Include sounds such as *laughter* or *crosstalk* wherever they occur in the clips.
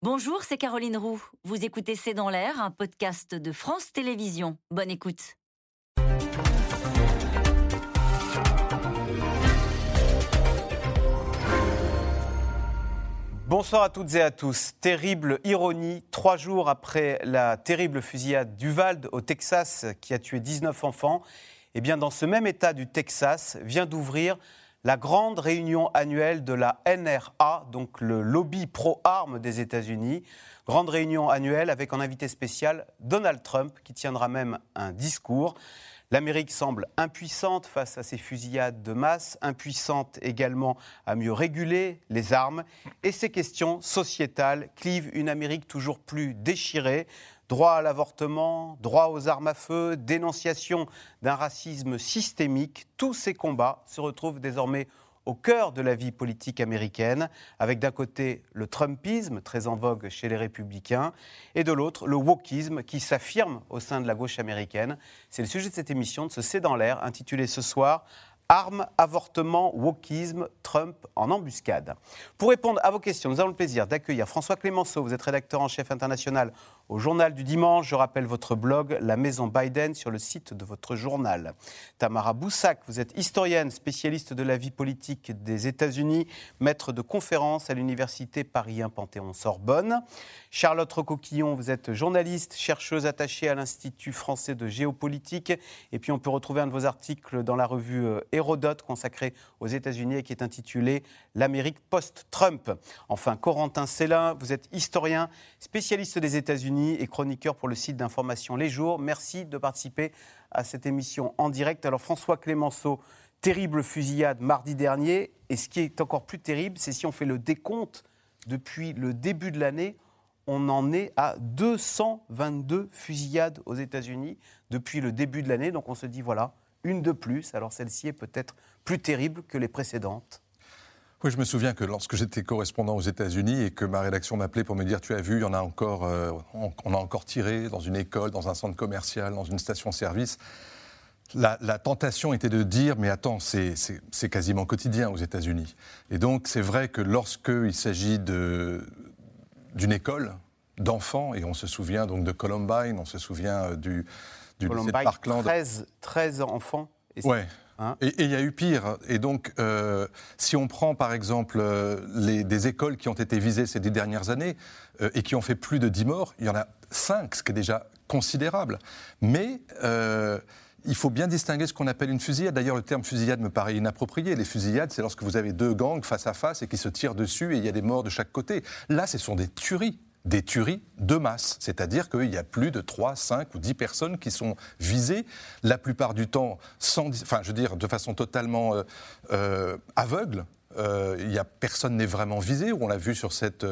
Bonjour, c'est Caroline Roux. Vous écoutez C'est dans l'air, un podcast de France Télévisions. Bonne écoute. Bonsoir à toutes et à tous. Terrible ironie, trois jours après la terrible fusillade d'Uvalde au Texas qui a tué 19 enfants, eh bien dans ce même état du Texas vient d'ouvrir la grande réunion annuelle de la NRA, donc le lobby pro-armes des États-Unis. Grande réunion annuelle avec en invité spécial Donald Trump qui tiendra même un discours. L'Amérique semble impuissante face à ces fusillades de masse, impuissante également à mieux réguler les armes, et ces questions sociétales clivent une Amérique toujours plus déchirée. Droit à l'avortement, droit aux armes à feu, dénonciation d'un racisme systémique, tous ces combats se retrouvent désormais au cœur de la vie politique américaine, avec d'un côté le Trumpisme, très en vogue chez les républicains, et de l'autre le wokisme qui s'affirme au sein de la gauche américaine. C'est le sujet de cette émission, de ce C'est dans l'air, intitulée ce soir Armes, avortement, wokisme, Trump en embuscade. Pour répondre à vos questions, nous avons le plaisir d'accueillir François Clémenceau. Vous êtes rédacteur en chef international au Journal du Dimanche. Je rappelle votre blog La Maison Biden sur le site de votre journal. Tamara Boussac, vous êtes historienne, spécialiste de la vie politique des États-Unis, maître de conférences à l'Université Paris 1 Panthéon-Sorbonne. Charlotte Recoquillon, vous êtes journaliste, chercheuse attachée à l'Institut français de géopolitique. Et puis on peut retrouver un de vos articles dans la revue euh, Hérodote consacrée aux États-Unis et qui est intitulé L'Amérique post-Trump. Enfin, Corentin Célin, vous êtes historien, spécialiste des États-Unis et chroniqueur pour le site d'information Les Jours. Merci de participer à cette émission en direct. Alors François Clémenceau, terrible fusillade mardi dernier. Et ce qui est encore plus terrible, c'est si on fait le décompte depuis le début de l'année, on en est à 222 fusillades aux États-Unis depuis le début de l'année. Donc on se dit, voilà, une de plus. Alors celle-ci est peut-être plus terrible que les précédentes. Oui, je me souviens que lorsque j'étais correspondant aux États-Unis et que ma rédaction m'appelait pour me dire Tu as vu, il y en a encore, euh, on, a encore tiré dans une école, dans un centre commercial, dans une station-service. La, la, tentation était de dire Mais attends, c'est quasiment quotidien aux États-Unis. Et donc, c'est vrai que lorsqu'il s'agit d'une école, d'enfants, et on se souvient donc de Columbine, on se souvient euh, du, du lycée de Parkland. 13, 13 enfants. Ouais. Hein et il y a eu pire. Et donc, euh, si on prend par exemple euh, des écoles qui ont été visées ces dix dernières années euh, et qui ont fait plus de 10 morts, il y en a 5, ce qui est déjà considérable. Mais il faut bien distinguer ce qu'on appelle une fusillade. D'ailleurs, le terme fusillade me paraît inapproprié. Les fusillades, c'est lorsque vous avez deux gangs face à face et qui se tirent dessus et il y a des morts de chaque côté. Là, ce sont des tueries des tueries de masse, c'est-à-dire qu'il y a plus de 3, 5 ou 10 personnes qui sont visées, la plupart du temps, sans, enfin, je veux dire, de façon totalement euh, euh, aveugle. Euh, il y a, personne n'est vraiment visé, on l'a vu sur cette,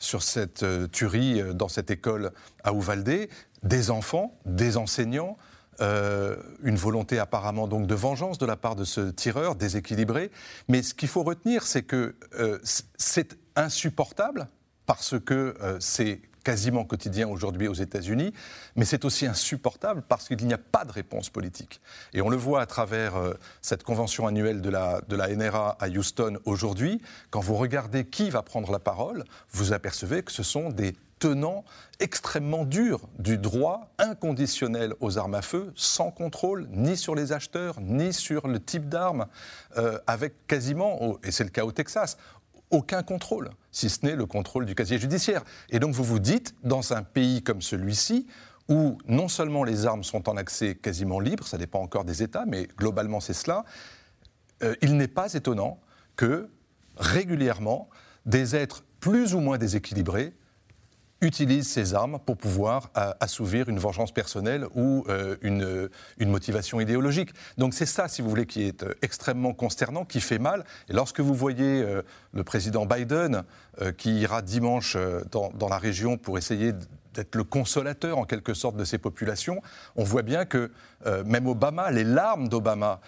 sur cette tuerie dans cette école à Uvalde, des enfants, des enseignants, une volonté apparemment donc de vengeance de la part de ce tireur déséquilibré. Mais ce qu'il faut retenir, c'est que c'est insupportable parce que euh, c'est quasiment quotidien aujourd'hui aux États-Unis, mais c'est aussi insupportable parce qu'il n'y a pas de réponse politique. Et on le voit à travers euh, cette convention annuelle de la, NRA à Houston aujourd'hui. Quand vous regardez qui va prendre la parole, vous apercevez que ce sont des tenants extrêmement durs du droit inconditionnel aux armes à feu, sans contrôle ni sur les acheteurs, ni sur le type d'armes, euh, avec quasiment, et c'est le cas au Texas, aucun contrôle, si ce n'est le contrôle du casier judiciaire. Et donc vous vous dites, dans un pays comme celui-ci, où non seulement les armes sont en accès quasiment libre, ça dépend encore des États, mais globalement c'est cela, euh, il n'est pas étonnant que régulièrement des êtres plus ou moins déséquilibrés utilise ces armes pour pouvoir euh, assouvir une vengeance personnelle ou euh, une, une, motivation idéologique. Donc c'est ça, si vous voulez, qui est euh, extrêmement consternant, qui fait mal. Et lorsque vous voyez le président Biden qui ira dimanche dans, dans, la région pour essayer d'être le consolateur en quelque sorte de ces populations, on voit bien que même Obama, les larmes d'Obama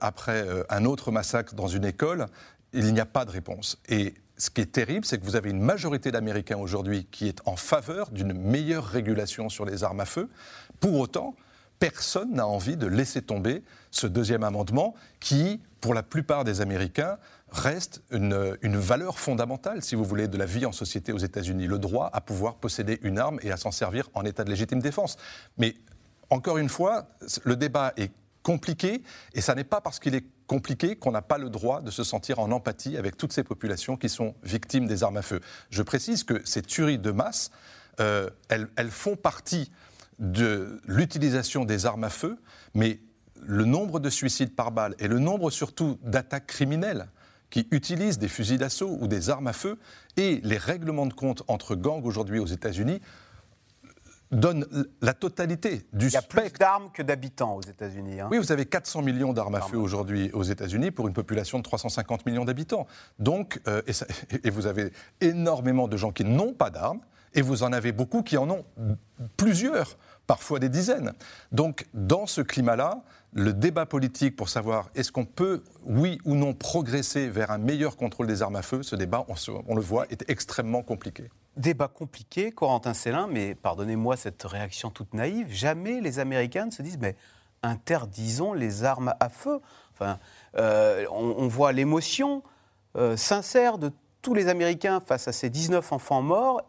après un autre massacre dans une école, il n'y a pas de réponse. Et ce qui est terrible, c'est que vous avez une majorité d'Américains aujourd'hui qui est en faveur d'une meilleure régulation sur les armes à feu. Pour autant, personne n'a envie de laisser tomber ce deuxième amendement qui pour la plupart des Américains, reste une, valeur fondamentale, si vous voulez, de la vie en société aux États-Unis, le droit à pouvoir posséder une arme et à s'en servir en état de légitime défense. Mais encore une fois, le débat est compliqué, et ça n'est pas parce qu'il est compliqué qu'on n'a pas le droit de se sentir en empathie avec toutes ces populations qui sont victimes des armes à feu. Je précise que ces tueries de masse, euh, elles, elles font partie de l'utilisation des armes à feu, mais le nombre de suicides par balle et le nombre surtout d'attaques criminelles qui utilisent des fusils d'assaut ou des armes à feu et les règlements de compte entre gangs aujourd'hui aux États-Unis donne la totalité du spectre. Il y a plus d'armes que d'habitants aux États-Unis. Hein. Oui, vous avez 400 millions d'armes à feu aujourd'hui aux États-Unis pour une population de 350 millions d'habitants. Donc, euh, et, *laughs* et, vous avez énormément de gens qui n'ont pas d'armes, et vous en avez beaucoup qui en ont plusieurs, parfois des dizaines. Donc, dans ce climat-là, le débat politique pour savoir est-ce qu'on peut, oui ou non, progresser vers un meilleur contrôle des armes à feu, ce débat, on, on le voit, est extrêmement compliqué. Débat compliqué, Corentin Célin, mais pardonnez-moi cette réaction toute naïve, jamais les Américains ne se disent, mais interdisons les armes à feu. Enfin, euh, on, voit l'émotion euh, sincère de tous les Américains face à ces 19 enfants morts,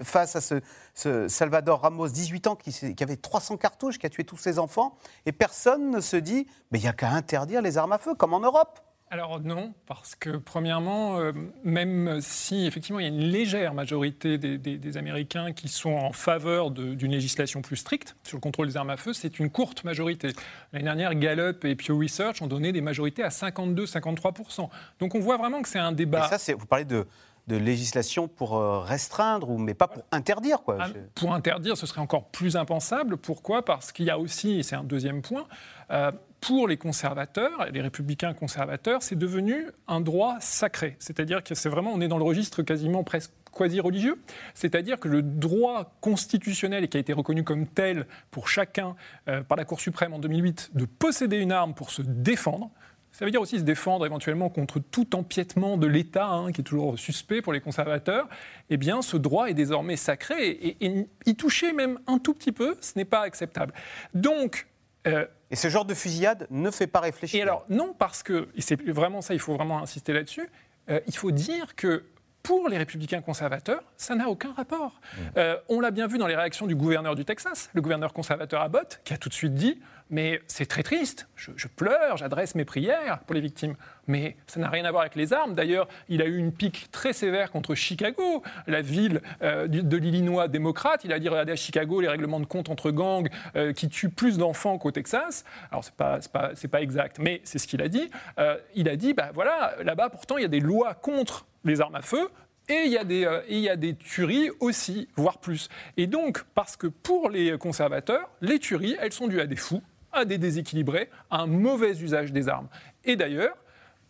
face à ce, Salvador Ramos, 18 ans, qui, qui, avait 300 cartouches, qui a tué tous ses enfants, et personne ne se dit, mais il n'y a qu'à interdire les armes à feu, comme en Europe. Alors non, parce que premièrement, euh, même si effectivement il y a une légère majorité des, Américains qui sont en faveur d'une législation plus stricte sur le contrôle des armes à feu, c'est une courte majorité. L'année dernière, Gallup et Pew Research ont donné des majorités à 52-53%. Donc on voit vraiment que c'est un débat. Et ça, vous parlez de, de législation pour euh, restreindre, mais pas pour interdire. Quoi. Ah, pour interdire, ce serait encore plus impensable. Pourquoi? Parce qu'il y a aussi, et c'est un deuxième point, euh, pour les conservateurs, les républicains conservateurs, c'est devenu un droit sacré. C'est-à-dire que c'est vraiment, on est dans le registre quasiment presque quasi-religieux, c'est-à-dire que le droit constitutionnel et qui a été reconnu comme tel pour chacun euh, par la Cour suprême en 2008 de posséder une arme pour se défendre, ça veut dire aussi se défendre éventuellement contre tout empiètement de l'État, hein, qui est toujours suspect pour les conservateurs. Eh bien, ce droit est désormais sacré et, et y toucher même un tout petit peu, ce n'est pas acceptable. Donc, euh, et ce genre de fusillade ne fait pas réfléchir. Et alors, non, parce que, et c'est vraiment ça, il faut vraiment insister là-dessus, euh, il faut dire que pour les républicains conservateurs, ça n'a aucun rapport. Mmh. Euh, on l'a bien vu dans les réactions du gouverneur du Texas, le gouverneur conservateur Abbott, qui a tout de suite dit Mais c'est très triste, je, pleure, j'adresse mes prières pour les victimes. Mais ça n'a rien à voir avec les armes. D'ailleurs, il a eu une pique très sévère contre Chicago, la ville euh, de l'Illinois démocrate. Il a dit Regardez à Chicago, les règlements de compte entre gangs euh, qui tuent plus d'enfants qu'au Texas. Alors, ce n'est pas, pas, exact, mais c'est ce qu'il a dit. il a dit bah, Voilà, là-bas, pourtant, il y a des lois contre les armes à feu, et euh, il y a des tueries aussi, voire plus. Et donc, parce que pour les conservateurs, les tueries, elles sont dues à des fous, à des déséquilibrés, à un mauvais usage des armes. Et d'ailleurs,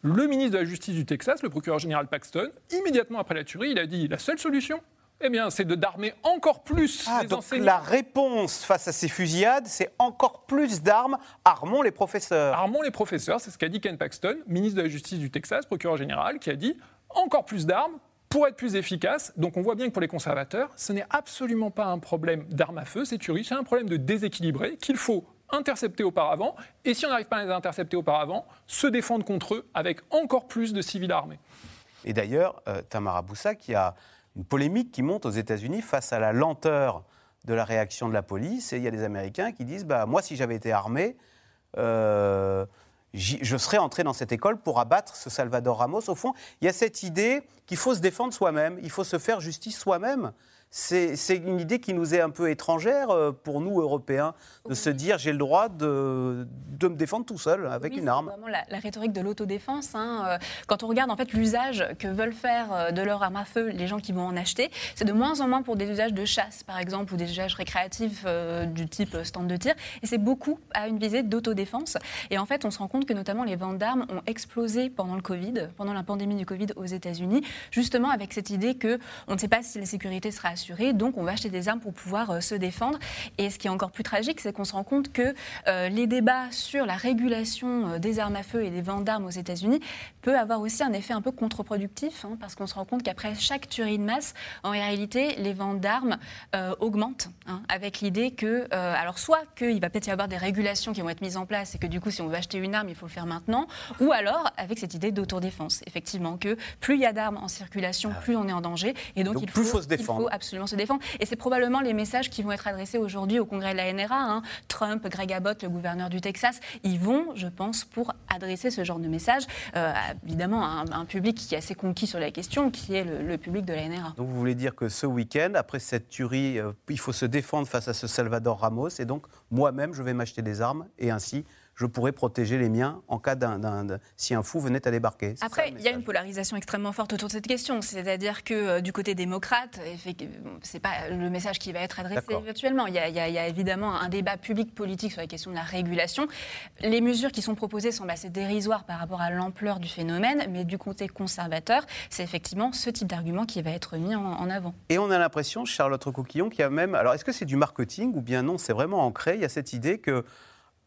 le ministre de la Justice du Texas, le procureur général Paxton, immédiatement après la tuerie, il a dit la seule solution, eh bien, c'est de d'armer encore plus ah, donc La réponse face à ces fusillades, c'est encore plus d'armes. Armons les professeurs. Armons les professeurs, c'est ce qu'a dit Ken Paxton, ministre de la Justice du Texas, procureur général, qui a dit encore plus d'armes pour être plus efficace. Donc on voit bien que pour les conservateurs, ce n'est absolument pas un problème d'armes à feu, c'est tuerie, c'est un problème de déséquilibré qu'il faut intercepter auparavant, et si on n'arrive pas à les intercepter auparavant, se défendre contre eux avec encore plus de civils armés. Et d'ailleurs, euh, Tamara Boussa, qui a une polémique qui monte aux États-Unis face à la lenteur de la réaction de la police, et il y a des Américains qui disent bah, Moi, si j'avais été armé, euh, je serais entré dans cette école pour abattre ce Salvador Ramos. Au fond, il y a cette idée qu'il faut se défendre soi-même, il faut se faire justice soi-même c'est une idée qui nous est un peu étrangère euh, pour nous, Européens, de se dire j'ai le droit de, de, me défendre tout seul avec une arme. C'est vraiment la, rhétorique de l'autodéfense. Hein. Euh, quand on regarde en fait l'usage que veulent faire euh, de leur arme à feu les gens qui vont en acheter, c'est de moins en moins pour des usages de chasse, par exemple, ou des usages récréatifs du type stand de tir, et c'est beaucoup à une visée d'autodéfense. Et en fait, on se rend compte que notamment les ventes d'armes ont explosé pendant le Covid, pendant la pandémie du Covid aux États-Unis, justement avec cette idée que on ne sait pas si la sécurité sera assurée donc on va acheter des armes pour pouvoir euh, se défendre. Et ce qui est encore plus tragique, c'est qu'on se rend compte que euh, les débats sur la régulation euh, des armes à feu et des ventes d'armes aux États-Unis peut avoir aussi un effet un peu contre-productif, hein, parce qu'on se rend compte qu'après chaque tuerie de masse, en réalité, les ventes d'armes euh, augmentent, hein, avec l'idée que, euh, alors soit qu'il va peut-être y avoir des régulations qui vont être mises en place et que du coup, si on veut acheter une arme, il faut le faire maintenant, ou alors avec cette idée d'autodéfense, effectivement, que plus il y a d'armes en circulation, Ah plus on est en danger, et donc, Donc il, plus faut, faut se il défendre. faut absolument se défendre. Et c'est probablement les messages qui vont être adressés aujourd'hui au congrès de la NRA. hein. Trump, Greg Abbott, le gouverneur du Texas, ils vont, je pense, pour adresser ce genre de message, euh, évidemment, à un, public qui est assez conquis sur la question, qui est le, le public de la NRA. Donc vous voulez dire que ce week-end, après cette tuerie, euh, il faut se défendre face à ce Salvador Ramos, et donc moi-même, je vais m'acheter des armes, et ainsi, je pourrais protéger les miens en cas d'un, si un fou venait à débarquer. Après, il y a une polarisation extrêmement forte autour de cette question. C'est-à-dire que euh, du côté démocrate, c'est pas le message qui va être adressé D'accord. virtuellement. Il y, a, il y a- il y a évidemment un débat public-politique sur la question de la régulation. Les mesures qui sont proposées semblent assez dérisoires par rapport à l'ampleur du phénomène, mais du côté conservateur, c'est effectivement ce type d'argument qui va être mis en, en avant. Et on a l'impression, Charlotte Recoquillon, qu'il y a même. Alors, est-ce que c'est du marketing ou bien non? C'est vraiment ancré. Il y a cette idée que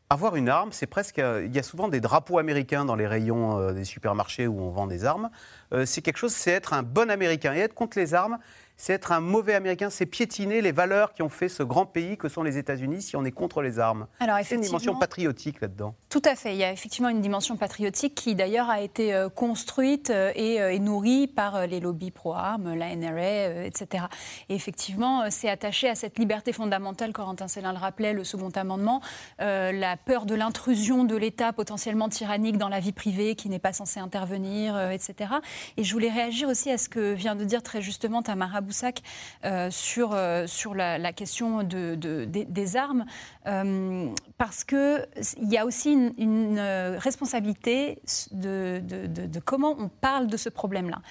avoir une arme, c'est presque. euh, Il y a souvent des drapeaux américains dans les rayons euh, des supermarchés où on vend des armes. Euh, c'est quelque chose, c'est être un bon Américain. Et être contre les armes, c'est être un mauvais Américain. C'est piétiner les valeurs qui ont fait ce grand pays que sont les États-Unis si on est contre les armes. Alors, C'est une dimension patriotique là-dedans. Tout à fait. Il y a effectivement une dimension patriotique qui d'ailleurs a été euh, construite euh, et, euh, et nourrie par les lobbies pro-armes, la NRA, etc. Et effectivement, c'est attaché à cette liberté fondamentale, Corentin Célin le rappelait, le second amendement, euh, la peur de l'intrusion de l'État potentiellement tyrannique dans la vie privée qui n'est pas censé intervenir, euh, etc. Et je voulais réagir aussi à ce que vient de dire très justement Tamara Boussac euh, sur, euh, sur la, question de, de- des, des armes, euh, parce qu'il y a aussi une, euh, responsabilité de, comment on parle de ce problème-là.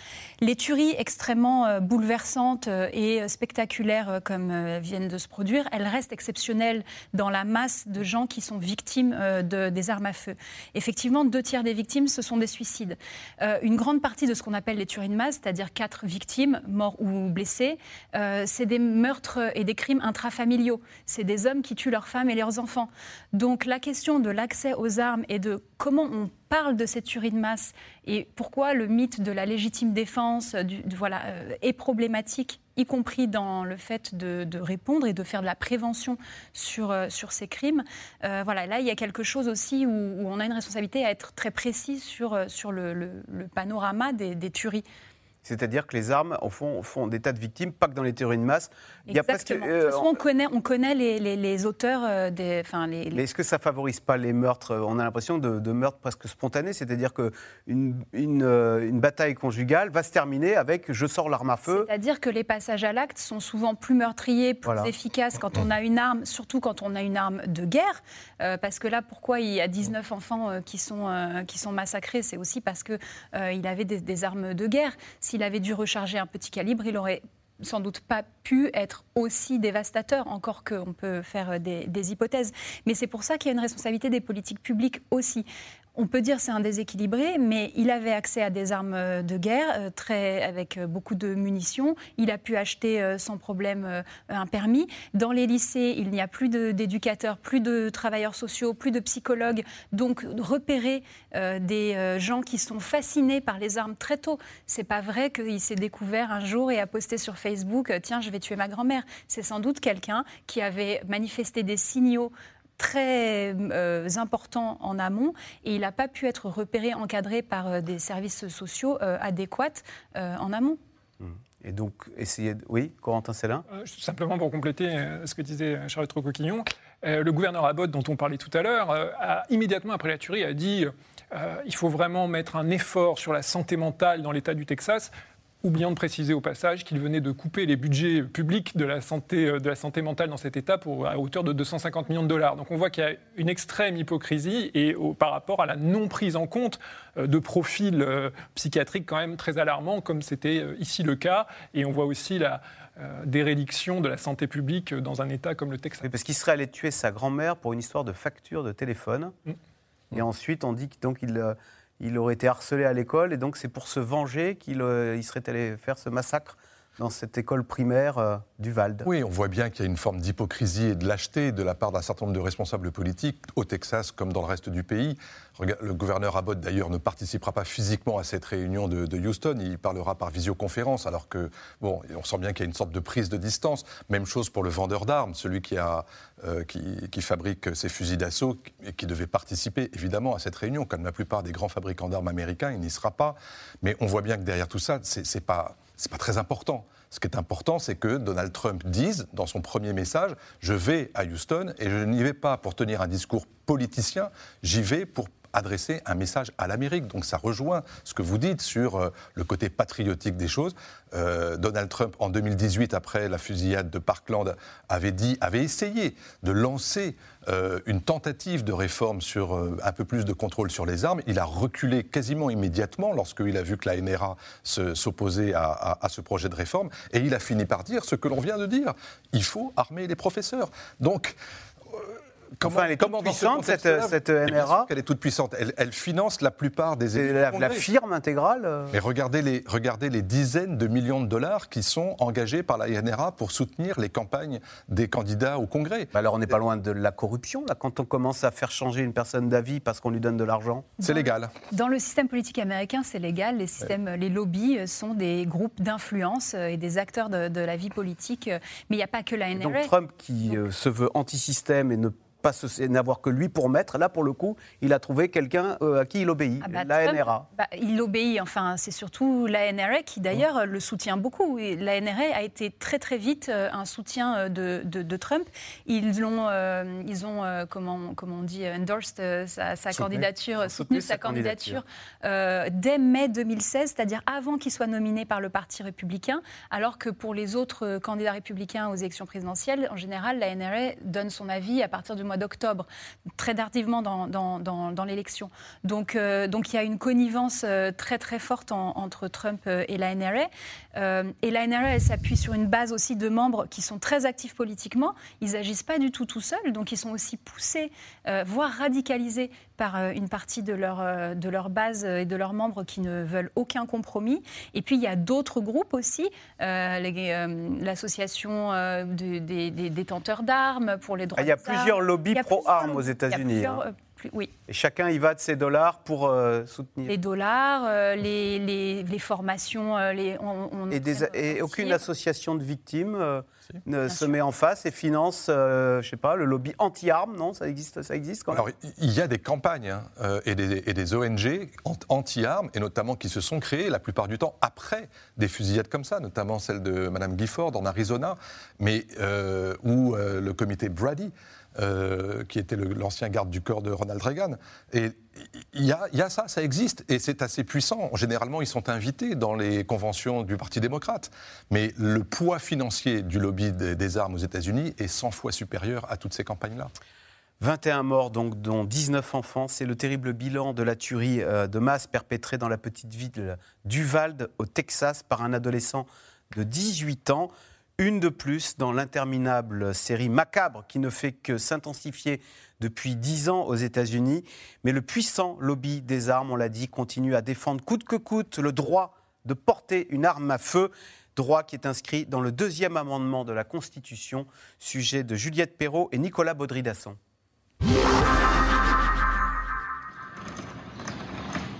Les tueries extrêmement euh, bouleversantes et spectaculaires comme viennent de se produire, elles restent exceptionnelles dans la masse de gens qui sont victimes de- des armes à feu. Effectivement, deux tiers des victimes, ce sont des suicides. Une grande partie de ce qu'on appelle les tueries de masse, c'est-à-dire quatre victimes, morts ou blessés, euh, c'est des meurtres et des crimes intrafamiliaux. C'est des hommes qui tuent leurs femmes et leurs enfants. Donc la question de l'accès aux armes et de comment on parle de cette tuerie de masse et pourquoi le mythe de la légitime défense du- voilà, euh, est problématique, y compris dans le fait de, répondre et de faire de la prévention sur, euh, sur ces crimes. Euh, voilà, là, il y a quelque chose aussi où, on a une responsabilité à être très précis sur, euh, sur le, panorama des tueries. C'est-à-dire que les armes au fond, font des tas de victimes, pas que dans les théories de masse. Il y a presque, Exactement. euh, De toute façon, on connaît, on connaît les, les- les auteurs euh, des, enfin les, les- Mais est-ce que ça favorise pas les meurtres On a l'impression de, de meurtres presque spontanés, c'est-à-dire que une, une, euh, une bataille conjugale va se terminer avec je sors l'arme à feu. C'est-à-dire que les passages à l'acte sont souvent plus meurtriers, plus Voilà. efficaces quand on *clears throat* a une arme, surtout quand on a une arme de guerre. Euh, parce que là, pourquoi il y a 19 enfants euh, qui, sont, euh, qui sont massacrés? C'est aussi parce qu'il il avait des, des armes de guerre. S'il avait dû recharger un petit calibre, il aurait sans doute pas pu être aussi dévastateur, encore qu'on peut faire des, des hypothèses. Mais c'est pour ça qu'il y a une responsabilité des politiques publiques aussi. On peut dire c'est un déséquilibré, mais il avait accès à des armes euh, de guerre euh, très, avec euh, beaucoup de munitions. Il a pu acheter sans problème un permis. Dans les lycées, il n'y a plus d'éducateurs, plus de travailleurs sociaux, plus de psychologues. Donc repérer des gens qui sont fascinés par les armes très tôt. C'est pas vrai qu'il s'est découvert un jour et a posté sur Facebook tiens je vais tuer ma grand-mère. C'est sans doute quelqu'un qui avait manifesté des signaux très euh, importants en amont et il n'a pas pu être repéré, encadré par euh, des services sociaux euh, adéquats euh, en amont. Et donc, essayer de... Oui, Corentin Célin Euh, Simplement pour compléter euh, ce que disait Charlotte Rocoquillon, euh, le gouverneur Abbott, dont on parlait tout à l'heure, euh, a immédiatement après la tuerie a dit euh, il faut vraiment mettre un effort sur la santé mentale dans l'État du Texas. Oubliant de préciser au passage qu'il venait de couper les budgets publics de la santé, euh, de la santé mentale dans cet État pour, à hauteur de 250 millions de dollars. Donc on voit qu'il y a une extrême hypocrisie et au- par rapport à la non prise en compte euh, de profils euh, psychiatriques quand même très alarmants, comme c'était ici le cas. Et on voit aussi la euh, déréliction de la santé publique dans un État comme le Texas. Oui, Parce qu'il serait allé tuer sa grand-mère pour une histoire de facture de téléphone. Mm. Et ensuite, on dit qu'il il, aurait été harcelé à l'école. Et donc, c'est pour se venger qu'il euh, serait allé faire ce massacre dans cette école primaire euh, du Val. Oui, on voit bien qu'il y a une forme d'hypocrisie et de lâcheté de la part d'un certain nombre de responsables politiques, au Texas comme dans le reste du pays. Le gouverneur Abbott, d'ailleurs, ne participera pas physiquement à cette réunion de, Houston. Il parlera par visioconférence, alors que, bon, on sent bien qu'il y a une sorte de prise de distance. Même chose pour le vendeur d'armes, celui qui, euh, qui, fabrique ces fusils d'assaut et qui devait participer, évidemment, à cette réunion. Comme la plupart des grands fabricants d'armes américains, il n'y sera pas. Mais on voit bien que derrière tout ça, c'est pas c'est pas très important. Ce qui est important, c'est que Donald Trump dise dans son premier message Je vais à Houston et je n'y vais pas pour tenir un discours politicien, j'y vais pour adresser un message à l'Amérique. Donc ça rejoint ce que vous dites sur euh, le côté patriotique des choses. Euh, Donald Trump, en 2018, après la fusillade de Parkland, avait dit, avait essayé de lancer euh, une tentative de réforme sur un peu plus de contrôle sur les armes. Il a reculé quasiment immédiatement lorsqu'il a vu que la NRA s'opposait à, à, ce projet de réforme. Et il a fini par dire ce que l'on vient de dire. Il faut armer les professeurs. Donc, Comment, elle est toute puissante, cette, cette NRA Elle est toute puissante. Elle, finance la plupart des élèves. La, la, firme intégrale euh Mais regardez les, regardez les dizaines de millions de dollars qui sont engagés par la NRA pour soutenir les campagnes des candidats au Congrès. alors on n'est pas loin de la corruption, là, quand on commence à faire changer une personne d'avis parce qu'on lui donne de l'argent? C'est légal. Dans le système politique américain, c'est légal. Les, systèmes, les lobbies sont des groupes d'influence et des acteurs de, la vie politique. Mais il n'y a pas que la NRA. Donc Trump, qui euh, se veut anti-système et ne n'avoir que lui pour maître. Là, pour le coup, il a trouvé quelqu'un euh, à qui il obéit, ah bah, la NRA. Bah, il obéit, enfin, c'est surtout la NRA qui d'ailleurs le soutient beaucoup. la NRA a été très très vite euh, un soutien euh, de, de, Trump. Ils ont, ils ont comment, comment on dit, endorsed sa, candidature, soutenu sa, candidature, dès mai 2016, c'est-à-dire avant qu'il soit nominé par le Parti républicain, alors que pour les autres candidats républicains aux élections présidentielles, en général, la NRA donne son avis à partir du mois d'octobre, très tardivement dans, dans, l'élection. Donc, euh, donc il y a une connivence euh, très très forte entre Trump euh, et la NRA. et la NRA, s'appuie sur une base aussi de membres qui sont très actifs politiquement. Ils n'agissent pas du tout tout seuls, donc ils sont aussi poussés, voire radicalisés par une partie de leur, de leur base et de leurs membres qui ne veulent aucun compromis. Et puis il y a d'autres groupes aussi, l'association des, détenteurs d'armes pour les droits. Ah, il y a plusieurs lobbies pro-armes aux États-Unis. Euh, oui. Et chacun y va de ses dollars pour euh, soutenir. Les dollars, euh, les, les, formations, les, on, et, aucune association de victimes ne se met en face et finance, je sais pas, le lobby anti-armes, non Ça existe, ça existe quand même. Alors, il y a des campagnes hein, et, des, et, des, ONG anti-armes, et notamment qui se sont créées la plupart du temps après des fusillades comme ça, notamment celle de Mme Gifford en Arizona, mais ou le comité Brady. Euh, qui était l'ancien garde du corps de Ronald Reagan. Et il y, a, ça, ça existe, et c'est assez puissant. Généralement, ils sont invités dans les conventions du Parti démocrate. Mais le poids financier du lobby des, armes aux États-Unis est 100 fois supérieur à toutes ces campagnes-là. 21 morts, donc, dont 19 enfants. C'est le terrible bilan de la tuerie euh, de masse perpétrée dans la petite ville d'Uvalde, au Texas, par un adolescent de 18 ans. Une de plus dans l'interminable série macabre qui ne fait que s'intensifier depuis dix ans aux États-Unis. Mais le puissant lobby des armes, on l'a dit, continue à défendre coûte que coûte le droit de porter une arme à feu, droit qui est inscrit dans le deuxième amendement de la Constitution, sujet de Juliette Perrault et Nicolas Baudry-Dasson.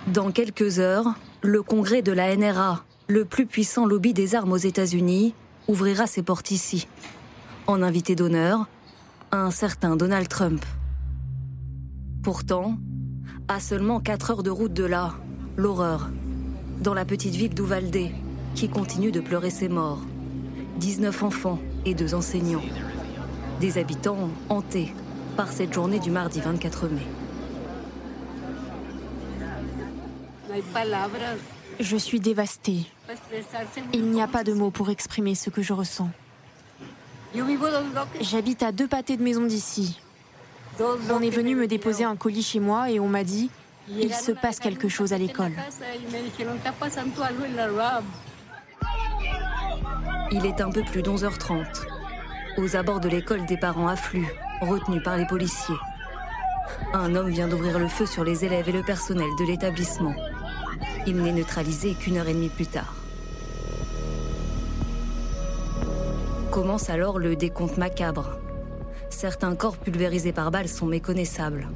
Dans quelques heures, le congrès de la NRA, le plus puissant lobby des armes aux États-Unis, ouvrira ses portes ici, en invité d'honneur, un certain Donald Trump. Pourtant, à seulement 4 heures de route de là, l'horreur, dans la petite ville d'Uvalde, qui continue de pleurer ses morts. 19 enfants et deux enseignants. Des habitants hantés par cette journée du mardi 24 mai. Je suis dévastée. Il n'y a pas de mots pour exprimer ce que je ressens. J'habite à deux pâtés de maison d'ici. On est venu me déposer un colis chez moi et on m'a dit il se passe quelque chose à l'école. Il est un peu plus d'11h30. Aux abords de l'école, des parents affluent, retenus par les policiers. Un homme vient d'ouvrir le feu sur les élèves et le personnel de l'établissement. Il n'est neutralisé qu'une heure et demie plus tard. Commence alors le décompte macabre. Certains corps pulvérisés par balles sont méconnaissables.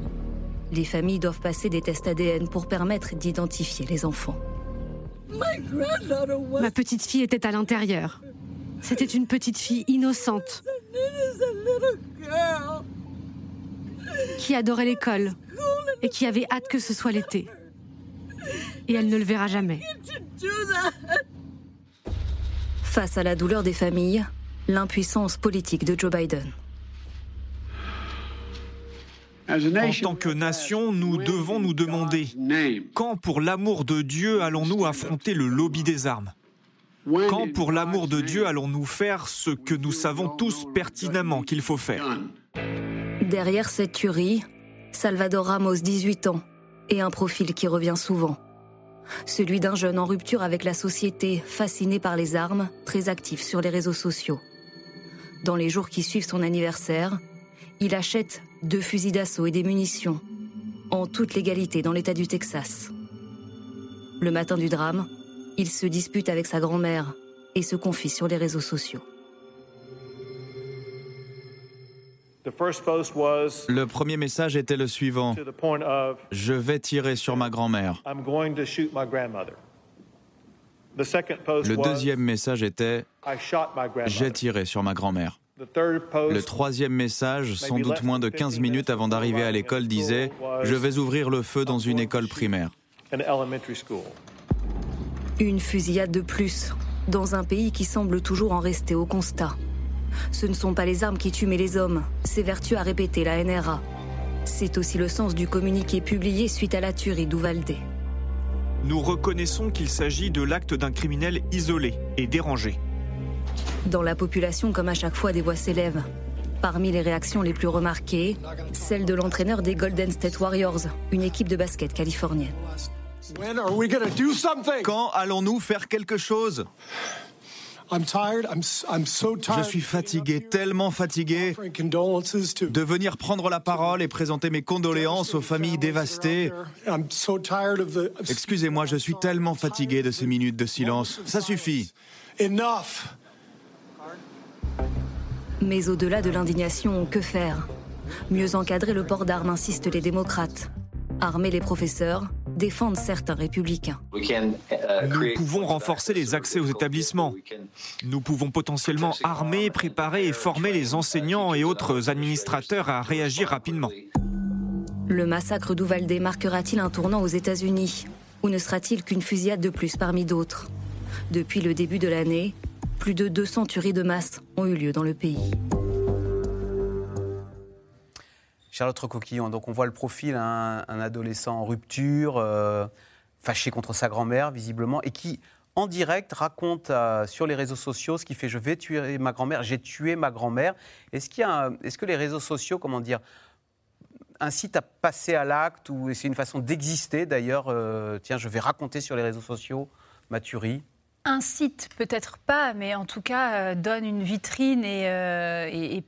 Les familles doivent passer des tests ADN pour permettre d'identifier les enfants. Ma petite fille était à l'intérieur. C'était une petite fille innocente qui adorait l'école et qui avait hâte que ce soit l'été. Et elle ne le verra jamais. Face à la douleur des familles, l'impuissance politique de Joe Biden. En tant que nation, nous devons nous demander quand, pour l'amour de Dieu, allons-nous affronter le lobby des armes? Quand, pour l'amour de Dieu, allons-nous faire ce que nous savons tous pertinemment qu'il faut faire? Derrière cette tuerie, Salvador Ramos, 18 ans, et un profil qui revient souvent. Celui d'un jeune en rupture avec la société, fasciné par les armes, très actif sur les réseaux sociaux. Dans les jours qui suivent son anniversaire, il achète deux fusils d'assaut et des munitions, en toute légalité dans l'État du Texas. Le matin du drame, il se dispute avec sa grand-mère et se confie sur les réseaux sociaux. Le premier message était le suivant. Je vais tirer sur ma grand-mère. Le deuxième message était J'ai tiré sur ma grand-mère. Le troisième message, sans doute moins de 15 minutes avant d'arriver à l'école, disait ⁇ Je vais ouvrir le feu dans une école primaire ⁇ Une fusillade de plus, dans un pays qui semble toujours en rester au constat. Ce ne sont pas les armes qui tuent mais les hommes, s'évertue à répéter la NRA. C'est aussi le sens du communiqué publié suite à la tuerie d'Uvalde. Nous reconnaissons qu'il s'agit de l'acte d'un criminel isolé et dérangé. Dans la population, comme à chaque fois, des voix s'élèvent. Parmi les réactions les plus remarquées, celle de l'entraîneur des Golden State Warriors, une équipe de basket californienne. Quand allons-nous faire quelque chose? Je suis fatigué, tellement fatigué, de venir prendre la parole et présenter mes condoléances aux familles dévastées. Excusez-moi, je suis tellement fatigué de ces minutes de silence. Ça suffit. Mais au-delà de l'indignation, que faire? Mieux encadrer le port d'armes, insistent les démocrates. Armer les professeurs, défendre certains républicains. Nous pouvons renforcer les accès aux établissements. Nous pouvons potentiellement armer, préparer et former les enseignants et autres administrateurs à réagir rapidement. Le massacre d'Uvalde marquera-t-il un tournant aux États-Unis? Ou ne sera-t-il qu'une fusillade de plus parmi d'autres? Depuis le début de l'année, plus de 200 tueries de masse ont eu lieu dans le pays. Charlotte Coquillon, donc on voit le profil, hein, un adolescent en rupture, euh, fâché contre sa grand-mère visiblement, et qui en direct raconte euh, sur les réseaux sociaux ce qui fait je vais tuer ma grand-mère, j'ai tué ma grand-mère. Est-ce est-ce que les réseaux sociaux, comment dire, incitent à passer à l'acte ou c'est une façon d'exister d'ailleurs euh, Tiens, je vais raconter sur les réseaux sociaux ma tuerie incite peut-être pas, mais en tout cas euh, donne une vitrine et, euh,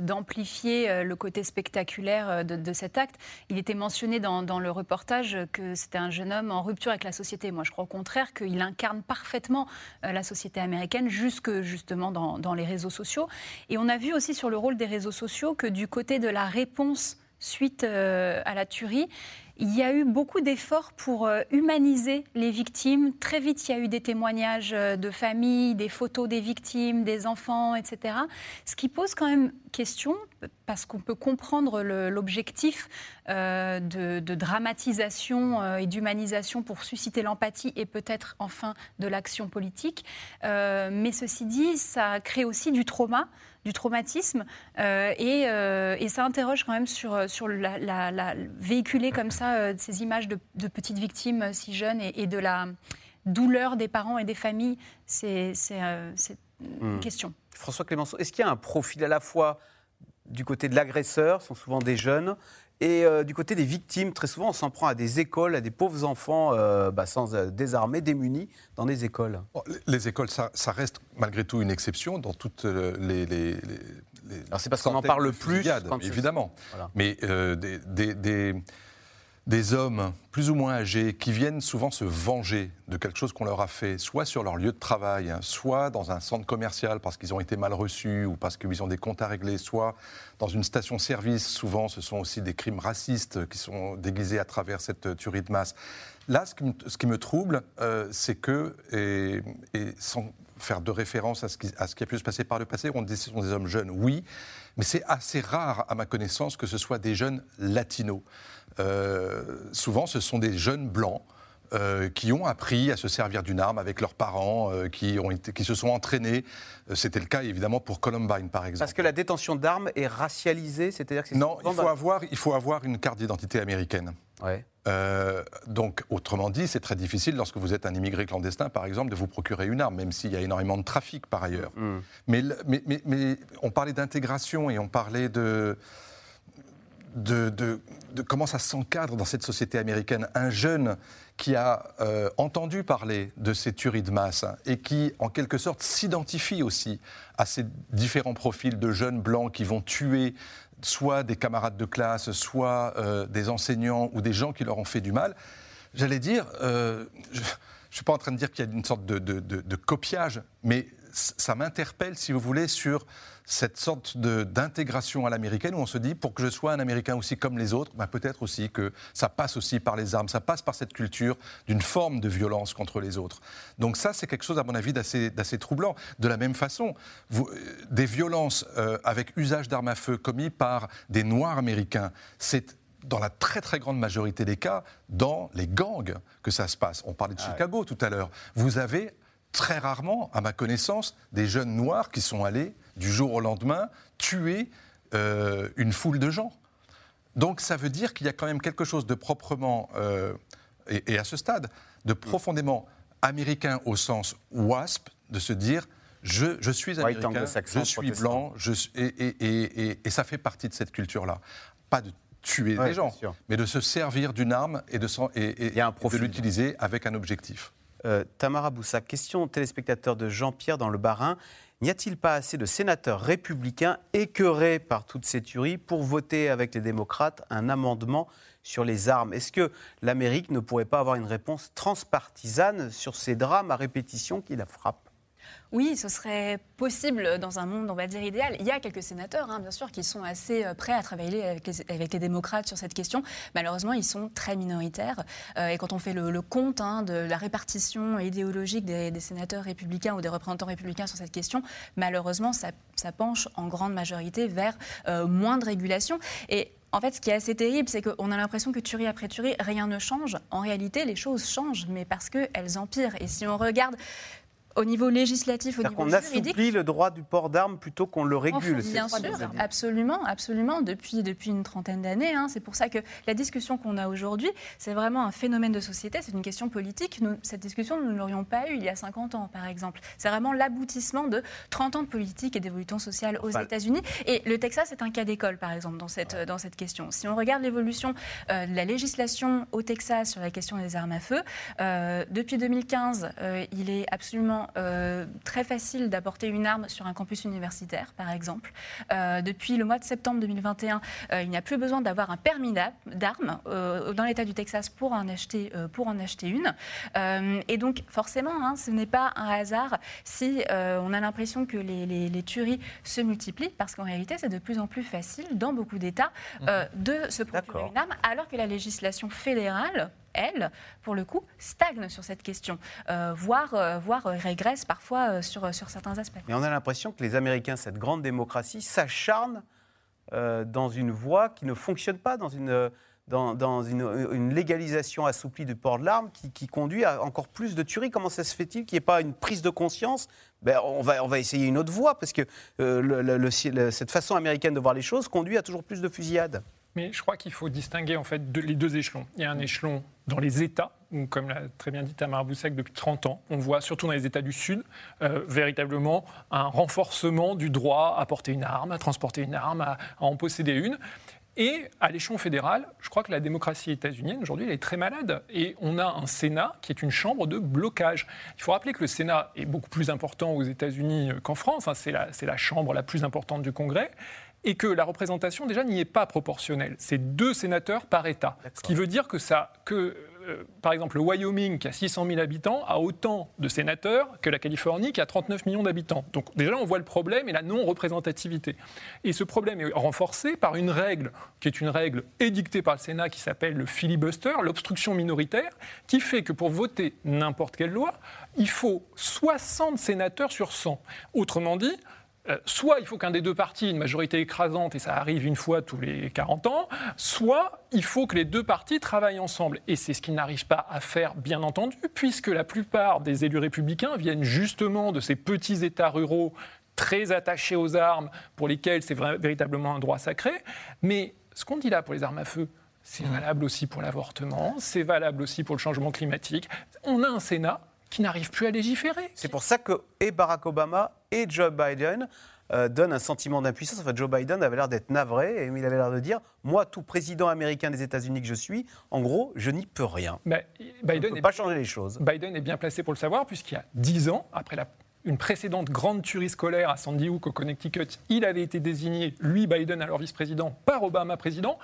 d'amplifier euh, le côté spectaculaire de, cet acte. Il était mentionné dans, le reportage que c'était un jeune homme en rupture avec la société. Moi, je crois au contraire qu'il incarne parfaitement la société américaine, jusque justement dans les réseaux sociaux. Et on a vu aussi sur le rôle des réseaux sociaux que du côté de la réponse suite à la tuerie, il y a eu beaucoup d'efforts pour euh, humaniser les victimes. Très vite, il y a eu des témoignages euh, de familles, des photos des victimes, des enfants, etc. Ce qui pose quand même question, parce qu'on peut comprendre l'objectif euh, de, dramatisation et d'humanisation pour susciter l'empathie et peut-être enfin de l'action politique. mais ceci dit, ça crée aussi du trauma du traumatisme et, ça interroge quand même sur, sur la, la véhiculer comme ça euh, ces images de, petites victimes euh, si jeunes et, de la douleur des parents et des familles, c'est euh, une hmm. question. François Clémenceau, est-ce qu'il y a un profil à la fois du côté de l'agresseur, sont souvent des jeunes, et du côté des victimes, très souvent, on s'en prend à des écoles, à des pauvres enfants bah, sans désarmés, démunis, dans des écoles. les écoles, ça, reste malgré tout une exception dans toutes les. les, Alors c'est parce qu'on en parle plus, évidemment. Mais des, des hommes plus ou moins âgés qui viennent souvent se venger de quelque chose qu'on leur a fait, soit sur leur lieu de travail, soit dans un centre commercial parce qu'ils ont été mal reçus ou parce qu'ils ont des comptes à régler, soit dans une station-service. Souvent, ce sont aussi des crimes racistes qui sont déguisés à travers cette tuerie de masse. Là, ce qui me, trouble, euh, c'est que, et, sans faire de référence à ce, qui, a pu se passer par le passé, on dit ce sont des hommes jeunes, oui, mais c'est assez rare, à ma connaissance, que ce soit des jeunes latinos. Euh, souvent, ce sont des jeunes blancs. Euh, qui ont appris à se servir d'une arme avec leurs parents, euh, qui, ont été, qui se sont entraînés. C'était le cas évidemment pour Columbine, par exemple. Parce que la détention d'armes est racialisée, c'est-à-dire que non, il faut avoir, il faut avoir une carte d'identité américaine. Ouais. donc, autrement dit, c'est très difficile lorsque vous êtes un immigré clandestin, par exemple, de vous procurer une arme, même s'il y a énormément de trafic par ailleurs. Mm. Mais, mais, mais, mais, on parlait d'intégration et on parlait de de, comment ça s'encadre dans cette société américaine. Un jeune qui a euh, entendu parler de ces tueries de masse et qui, en quelque sorte, s'identifie aussi à ces différents profils de jeunes blancs qui vont tuer soit des camarades de classe, soit euh, des enseignants ou des gens qui leur ont fait du mal. J'allais dire, euh, je ne suis pas en train de dire qu'il y a une sorte de copiage, mais ça m'interpelle, si vous voulez, sur cette sorte d'intégration à l'américaine où on se dit, pour que je sois un Américain aussi comme les autres, bah, peut-être aussi que ça passe aussi par les armes, ça passe par cette culture d'une forme de violence contre les autres. Donc ça, c'est quelque chose, à mon avis, d'assez troublant. De la même façon, vous, euh, des violences euh, avec usage d'armes à feu commis par des Noirs américains, c'est dans la très très grande majorité des cas, dans les gangs que ça se passe. On parlait de ah Chicago tout à l'heure. Vous avez très rarement, à ma connaissance, des jeunes noirs qui sont allés, du jour au lendemain, tuer euh, une foule de gens. Donc ça veut dire qu'il y a quand même quelque chose de proprement, euh, et, à ce stade, de profondément américain au sens WASP, de se dire je, je suis américain, je suis blanc, je, et, et, ça fait partie de cette culture-là. Pas de tuer des gens, mais de se servir d'une arme et de, de l'utiliser avec un objectif. Euh, Tamara Boussa, question téléspectateur de Jean-Pierre dans le Bas-Rhin. N'y a-t-il pas assez de sénateurs républicains écœurés par toutes ces tueries pour voter avec les démocrates un amendement sur les armes? Est-ce que l'Amérique ne pourrait pas avoir une réponse transpartisane sur ces drames à répétition qui la frappent? Oui, ce serait possible dans un monde, on va dire, idéal. Il y a quelques sénateurs, hein, bien sûr, qui sont assez euh, prêts à travailler avec les, démocrates sur cette question. Malheureusement, ils sont très minoritaires. Euh, et quand on fait le, compte hein, de la répartition idéologique des, sénateurs républicains ou des représentants républicains sur cette question, malheureusement, ça, penche en grande majorité vers euh, moins de régulation. Et en fait, ce qui est assez terrible, c'est qu'on a l'impression que tuerie après tuerie, rien ne change. En réalité, les choses changent, mais parce qu'elles empirent. Et si on regarde au niveau législatif, au niveau qu'on assouplit le droit du port d'armes plutôt qu'on le régule. bien sûr, absolument, absolument, depuis, depuis une trentaine d'années. Hein. C'est pour ça que la discussion qu'on a aujourd'hui, c'est vraiment un phénomène de société, c'est une question politique. Nous, cette discussion, nous ne l'aurions pas eue il y a 50 ans, par exemple. C'est vraiment l'aboutissement de 30 ans de politique et d'évolution sociale aux États-Unis. Et le Texas est un cas d'école, par exemple, dans cette, dans cette question. Si on regarde l'évolution euh, de la législation au Texas sur la question des armes à feu, euh, depuis 2015, euh, il est absolument euh, très facile d'apporter une arme sur un campus universitaire, par exemple. Euh, depuis le mois de septembre 2021, euh, il n'y a plus besoin d'avoir un permis d'armes dans l'État du Texas pour en acheter, pour en acheter une. et donc, forcément, hein, ce n'est pas un hasard si on a l'impression que les, les, tueries se multiplient, parce qu'en réalité, c'est de plus en plus facile, dans beaucoup d'États, mmh. de se procurer une arme, alors que la législation fédérale elle, pour le coup, stagne sur cette question, euh, voire, euh, voire régresse parfois euh, sur, sur certains aspects. Mais on a l'impression que les Américains, cette grande démocratie, s'acharnent dans une voie qui ne fonctionne pas, dans une dans, une, légalisation assouplie du port de l'arme qui, conduit à encore plus de tueries. Comment ça se fait-il qu'il n'y ait pas une prise de conscience? Ben, on, va, on va essayer une autre voie, parce que cette façon américaine de voir les choses conduit à toujours plus de fusillades. Mais je crois qu'il faut distinguer en fait les deux échelons. Il y a un échelon dans les États, où, comme l'a très bien dit Tamara Boussek, depuis 30 ans, on voit surtout dans les États du Sud euh, véritablement un renforcement du droit à porter une arme, à transporter une arme, à, en posséder une. Et à l'échelon fédéral, je crois que la démocratie états-unienne, aujourd'hui, elle est très malade. Et on a un Sénat qui est une chambre de blocage. Il faut rappeler que le Sénat est beaucoup plus important aux États-Unis qu'en France. Hein. c'est la, la, chambre la plus importante du Congrès. Et que la représentation déjà n'y est pas proportionnelle. C'est deux sénateurs par État. Ce qui veut dire que ça, que euh, par exemple, le Wyoming, qui a 600 000 habitants, a autant de sénateurs que la Californie, qui a 39 millions d'habitants. Donc déjà, on voit le problème et la non-représentativité. Et ce problème est renforcé par une règle, qui est une règle édictée par le Sénat, qui s'appelle le filibuster, l'obstruction minoritaire, qui fait que pour voter n'importe quelle loi, il faut 60 sénateurs sur 100. Autrement dit, euh, soit il faut qu'un des deux partis ait une majorité écrasante et ça arrive une fois tous les 40 ans, soit il faut que les deux partis travaillent ensemble. Et c'est ce qu'ils n'arrivent pas à faire, bien entendu, puisque la plupart des élus républicains viennent justement de ces petits États ruraux très attachés aux armes, pour lesquels c'est véritablement un droit sacré. Mais ce qu'on dit là pour les armes à feu, c'est valable aussi pour l'avortement, c'est valable aussi pour le changement climatique. On a un Sénat qui n'arrivent plus à légiférer. C'est pour ça que et Barack Obama et Joe Biden euh, donnent un sentiment d'impuissance. En fait, Joe Biden avait l'air d'être navré et il avait l'air de dire Moi, tout président américain des États-Unis que je suis, en gros, je n'y peux rien. Mais Biden ne peut pas changer les choses. Biden est bien placé pour le savoir, puisqu'il y a dix ans, après la une précédente grande tuerie scolaire à Sandy Hook au Connecticut, il avait été désigné, lui Biden alors vice-président, par Obama président,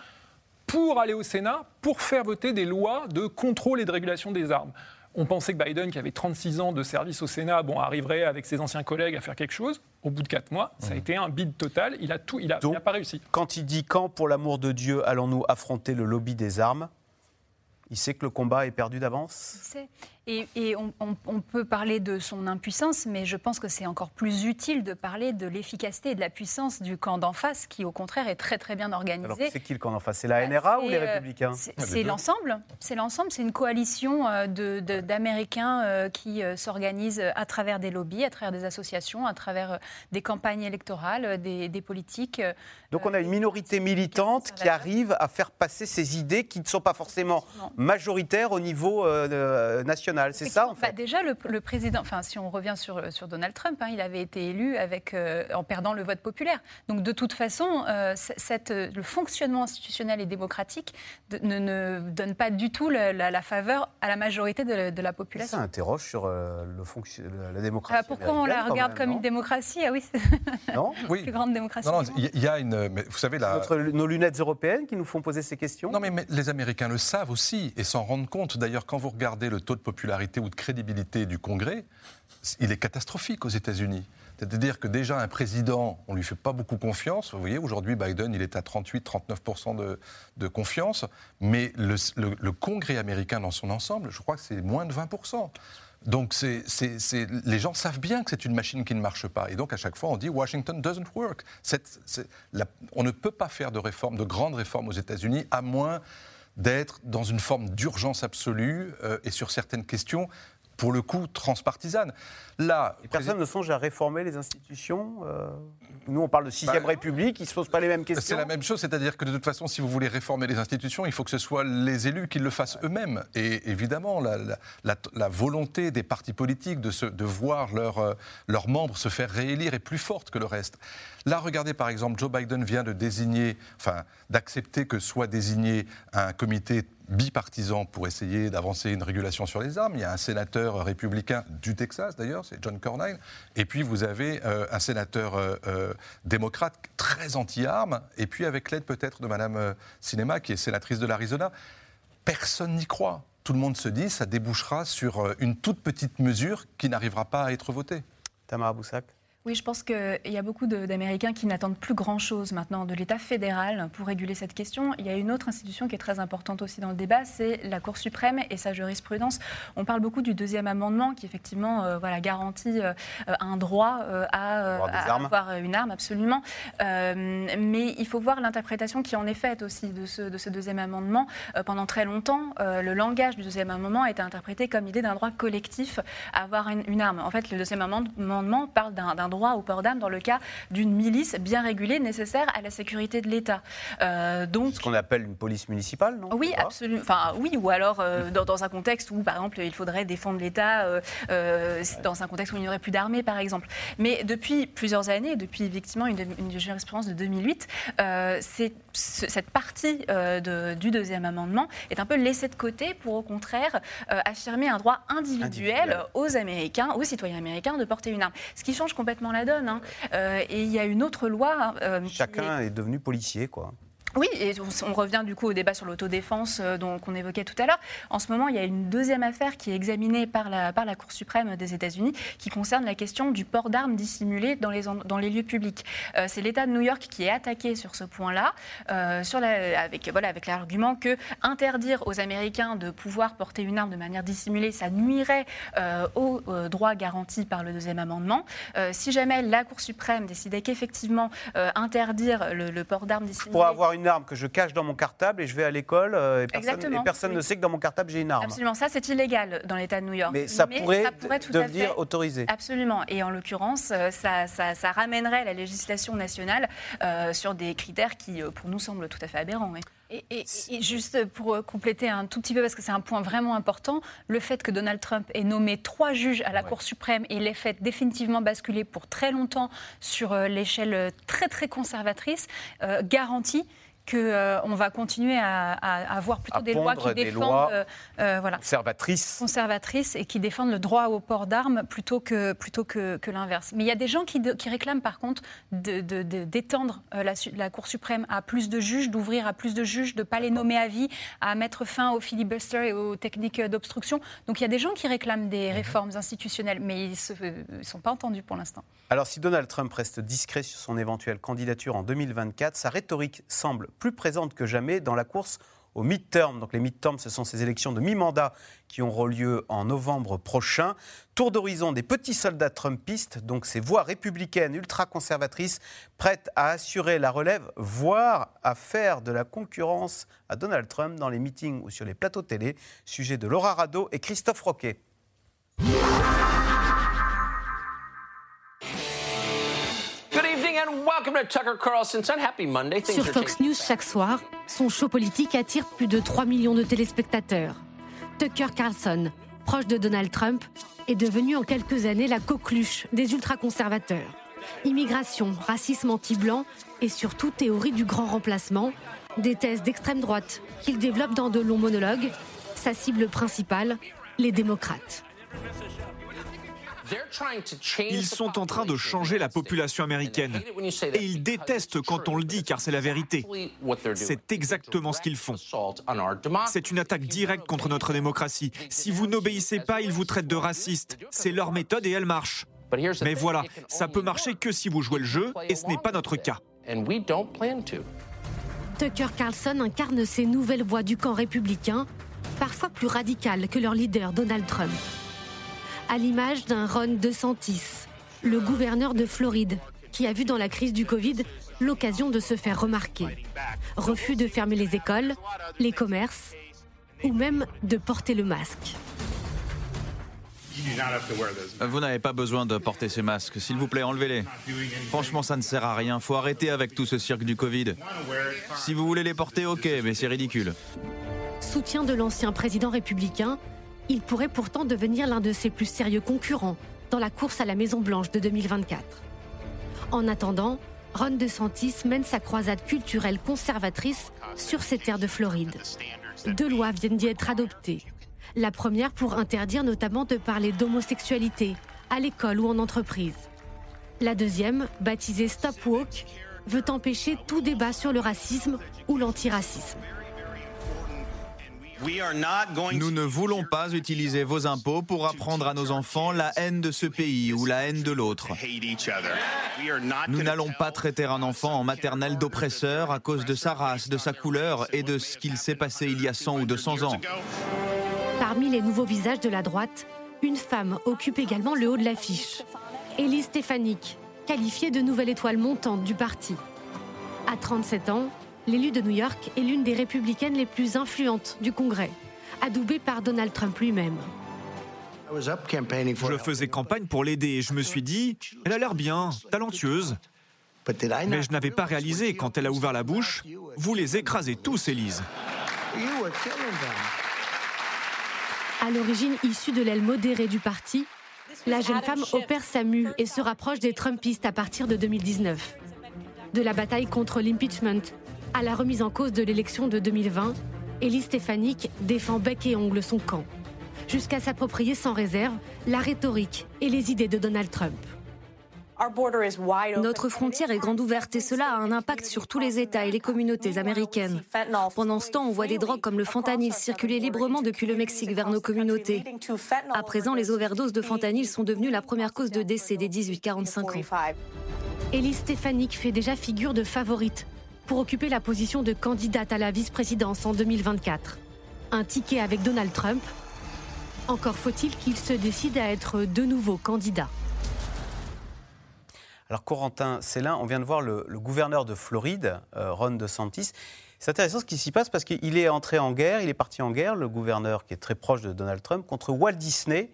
pour aller au Sénat, pour faire voter des lois de contrôle et de régulation des armes. On pensait que Biden, qui avait 36 ans de service au Sénat, bon, arriverait avec ses anciens collègues à faire quelque chose. Au bout de 4 mois, ça a mmh. été un bide total. Il a tout, il a, il a pas réussi. Quand il dit quand, pour l'amour de Dieu, allons-nous affronter le lobby des armes il sait que le combat est perdu d'avance Et, et on, peut parler de son impuissance, mais je pense que c'est encore plus utile de parler de l'efficacité et de la puissance du camp d'en face, qui au contraire est très très bien organisé. Alors c'est qui le camp d'en face? C'est la NRA ou les euh, Républicains? C'est l'ensemble. C'est l'ensemble. C'est une coalition euh, d'Américains euh, qui s'organisent à travers des lobbies, à travers des associations, à travers des campagnes électorales, des, des politiques. Donc on a une minorité militante qui arrive à faire passer ces idées qui ne sont pas forcément majoritaire au niveau euh, euh, national. C'est ça, en fait bah, Déjà, le, président, enfin, si on revient sur, sur Donald Trump, hein, il avait été élu avec, euh, en perdant le vote populaire. Donc, de toute façon, cette, le fonctionnement institutionnel et démocratique ne, ne, donne pas du tout la, faveur à la majorité de, la population. Ça interroge sur le fonction, la démocratie. Ah, pourquoi on la regarde comme une démocratie? Ah oui, *laughs* non oui. Plus grande démocratie. Non, il y a une. Mais vous savez, la... nos lunettes européennes qui nous font poser ces questions. Non, mais, mais les Américains le savent aussi et s'en rendent compte. D'ailleurs, quand vous regardez le taux de popularité ou de crédibilité du Congrès, il est catastrophique aux États-Unis. C'est-à-dire que déjà, un président, on ne lui fait pas beaucoup confiance. Vous voyez, aujourd'hui, Biden, il est à 38-39% de, confiance. Mais le, Congrès américain dans son ensemble, je crois que c'est moins de 20%. Donc les gens savent bien que c'est une machine qui ne marche pas. Et donc à chaque fois, on dit Washington doesn't work. on ne peut pas faire de réformes, de grandes réformes aux États-Unis, à moins d'être dans une forme d'urgence absolue euh, et sur certaines questions, pour le coup, transpartisane. Là, personne ne songe à réformer les institutions. Euh, nous, on parle de sixième bah, République, ils ne se posent pas les mêmes questions. C'est la même chose, c'est-à-dire que de toute façon, si vous voulez réformer les institutions, il faut que ce soit les élus qui le fassent eux-mêmes. Et évidemment, la, volonté des partis politiques de, de voir euh, leurs membres se faire réélire est plus forte que le reste. Là, regardez par exemple, Joe Biden vient de désigner, enfin, d'accepter que soit désigné un comité bipartisan pour essayer d'avancer une régulation sur les armes. Il y a un sénateur républicain du Texas, d'ailleurs, c'est John Cornyn. Et puis, vous avez euh, un sénateur euh, euh, démocrate très anti-armes. Et puis, avec l'aide peut-être de Mme Sinema, qui est sénatrice de l'Arizona. Personne n'y croit. Tout le monde se dit ça débouchera sur une toute petite mesure qui n'arrivera pas à être votée. Tamara Boussac oui, je pense qu'il y a beaucoup d'Américains qui n'attendent plus grand-chose maintenant de l'État fédéral pour réguler cette question. Il y a une autre institution qui est très importante aussi dans le débat, c'est la Cour suprême et sa jurisprudence. On parle beaucoup du deuxième amendement qui effectivement euh, voilà, garantit euh, un droit euh, à, avoir une arme, absolument. mais il faut voir l'interprétation qui en est faite aussi de ce, de ce deuxième amendement. pendant très longtemps, le langage du deuxième amendement a été interprété comme l'idée d'un droit collectif à avoir une, une, arme. En fait, le deuxième amendement parle d'un droit au port d'armes dans le cas d'une milice bien régulée nécessaire à la sécurité de l'État. Euh, donc, Ce qu'on appelle une police municipale, non? Oui, absolument. Enfin, oui, ou alors euh, *laughs* dans, un contexte où, par exemple, il faudrait défendre l'État euh, dans un contexte où il n'y aurait plus d'armée, par exemple. Mais depuis plusieurs années, depuis effectivement une, une jurisprudence de 2008, c'est cette partie de, du deuxième amendement est un peu laissée de côté pour, au contraire, affirmer un droit individuel, individuel, aux Américains, aux citoyens américains de porter une arme. Ce qui change complètement complètement la donne. Hein. et il y a une autre loi. Chacun est... est devenu policier, quoi. Oui, et on, revient du coup au débat sur l'autodéfense euh, qu'on évoquait tout à l'heure. En ce moment, il y a une deuxième affaire qui est examinée par la, par la Cour suprême des États-Unis qui concerne la question du port d'armes dissimulé dans les, dans les lieux publics. Euh, c'est l'État de New York qui est attaqué sur ce point-là, euh, avec, voilà, avec l'argument que interdire aux Américains de pouvoir porter une arme de manière dissimulée, ça nuirait aux droits garantis par le deuxième amendement. si jamais la Cour suprême décidait qu'effectivement interdire le, port d'armes dissimulé... Pour avoir une une arme que je cache dans mon cartable et je vais à l'école euh, et personne, et personne ne sait que dans mon cartable j'ai une arme. Absolument, ça c'est illégal dans l'État de New York. Mais ça, pourrait, devenir autorisé. Absolument, et en l'occurrence, euh, ça, ça, ramènerait la législation nationale euh, sur des critères qui, pour nous, semblent tout à fait aberrants. Et, juste pour compléter un tout petit peu, parce que c'est un point vraiment important, le fait que Donald Trump ait nommé trois juges à la Cour suprême et l'ait fait définitivement basculer pour très longtemps sur l'échelle très très conservatrice, garantit qu'on euh, va continuer à, avoir plutôt des lois qui défendent euh, euh, voilà, conservatrices. conservatrices et qui défendent le droit au port d'armes plutôt que, plutôt que, l'inverse. Mais il y a des gens qui, qui réclament par contre d'étendre la, la, Cour suprême à plus de juges, d'ouvrir à plus de juges, de ne pas les nommer à vie, à mettre fin au filibuster et aux techniques d'obstruction. Donc il y a des gens qui réclament des mhm. réformes institutionnelles, mais ils ne sont pas entendus pour l'instant. Alors si Donald Trump reste discret sur son éventuelle candidature en 2024, sa rhétorique semble plus présente que jamais dans la course aux midterms. Donc les midterms, ce sont ces élections de mi-mandat qui auront lieu en novembre prochain. Tour d'horizon des petits soldats trumpistes, donc ces voix républicaines ultra-conservatrices prêtes à assurer la relève, voire à faire de la concurrence à Donald Trump dans les meetings ou sur les plateaux télé. Sujet de Laura Rado et Christophe Roquet. Sur Fox News chaque soir, son show politique attire plus de 3 millions de téléspectateurs. Tucker Carlson, proche de Donald Trump, est devenu en quelques années la coqueluche des ultra-conservateurs. Immigration, racisme anti-blanc et surtout théorie du grand remplacement, des thèses d'extrême droite qu'il développe dans de longs monologues, sa cible principale, les démocrates. Ils sont en train de changer la population américaine. Et ils détestent quand on le dit, car c'est la vérité. C'est exactement ce qu'ils font. C'est une attaque directe contre notre démocratie. Si vous n'obéissez pas, ils vous traitent de racistes. C'est leur méthode et elle marche. Mais voilà, ça peut marcher que si vous jouez le jeu, et ce n'est pas notre cas. Tucker Carlson incarne ces nouvelles voix du camp républicain, parfois plus radicales que leur leader Donald Trump à l'image d'un Ron DeSantis, le gouverneur de Floride, qui a vu dans la crise du Covid l'occasion de se faire remarquer. Refus de fermer les écoles, les commerces ou même de porter le masque. Vous n'avez pas besoin de porter ces masques. S'il vous plaît, enlevez-les. Franchement, ça ne sert à rien. Faut arrêter avec tout ce cirque du Covid. Si vous voulez les porter, ok, mais c'est ridicule. Soutien de l'ancien président républicain, il pourrait pourtant devenir l'un de ses plus sérieux concurrents dans la course à la Maison-Blanche de 2024. En attendant, Ron DeSantis mène sa croisade culturelle conservatrice sur ces terres de Floride. Deux lois viennent d'y être adoptées. La première pour interdire notamment de parler d'homosexualité à l'école ou en entreprise. La deuxième, baptisée Stop Woke, veut empêcher tout débat sur le racisme ou l'antiracisme. Nous ne voulons pas utiliser vos impôts pour apprendre à nos enfants la haine de ce pays ou la haine de l'autre. Nous n'allons pas traiter un enfant en maternelle d'oppresseur à cause de sa race, de sa couleur et de ce qu'il s'est passé il y a 100 ou 200 ans. Parmi les nouveaux visages de la droite, une femme occupe également le haut de l'affiche. Élise Stefanik, qualifiée de nouvelle étoile montante du parti. À 37 ans, l'élu de New York est l'une des républicaines les plus influentes du Congrès, adoubée par Donald Trump lui-même. Je faisais campagne pour l'aider et je me suis dit, elle a l'air bien, talentueuse. Mais je n'avais pas réalisé quand elle a ouvert la bouche, vous les écrasez tous, Élise. À l'origine issue de l'aile modérée du parti, la jeune femme opère sa mue et se rapproche des Trumpistes à partir de 2019. De la bataille contre l'impeachment à la remise en cause de l'élection de 2020, Elie Stefanik défend bec et ongle son camp, jusqu'à s'approprier sans réserve la rhétorique et les idées de Donald Trump. Notre frontière est grande ouverte et cela a un impact sur tous les États et les communautés américaines. Pendant ce temps, on voit des drogues comme le fentanyl circuler librement depuis le Mexique vers nos communautés. À présent, les overdoses de fentanyl sont devenues la première cause de décès des 18-45 ans. Elise Stefanik fait déjà figure de favorite pour occuper la position de candidate à la vice-présidence en 2024. Un ticket avec Donald Trump. Encore faut-il qu'il se décide à être de nouveau candidat. Alors Corentin Célin, on vient de voir le, gouverneur de Floride, euh, Ron DeSantis. C'est intéressant ce qui s'y passe parce qu'il est entré en guerre, il est parti en guerre, le gouverneur qui est très proche de Donald Trump, contre Walt Disney,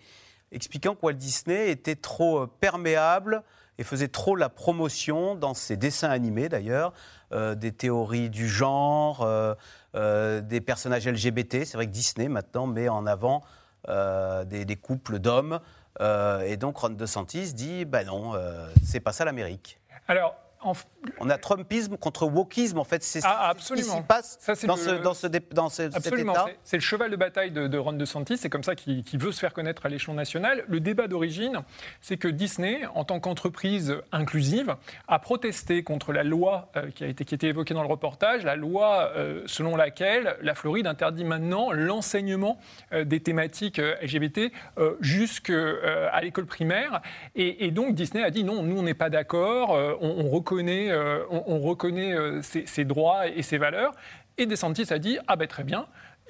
expliquant que Walt Disney était trop euh, perméable et faisait trop la promotion dans ses dessins animés d'ailleurs, euh, des théories du genre, des personnages LGBT. C'est vrai que Disney maintenant met en avant des, couples d'hommes euh, et donc Ron DeSantis dit, ben non, euh, c'est pas ça l'Amérique. Alors, on a Trumpisme contre wokisme, en fait. C'est ah, ce qui s'y passe dans, ce, dans, ce, dans cet État. C'est le cheval de bataille de, de Ron DeSantis. C'est comme ça qu'il veut se faire connaître à l'échelon national. Le débat d'origine, c'est que Disney, en tant qu'entreprise inclusive, a protesté contre la loi euh, qui, a été, qui était évoquée dans le reportage, la loi euh, selon laquelle la Floride interdit maintenant l'enseignement euh, des thématiques LGBT jusqu'à l'école primaire. Et, donc Disney a dit non, nous on n'est pas d'accord, on, on reconnaît, euh, on, reconnaît euh, ses, droits et ses valeurs. Et DeSantis a dit Ah ben très bien,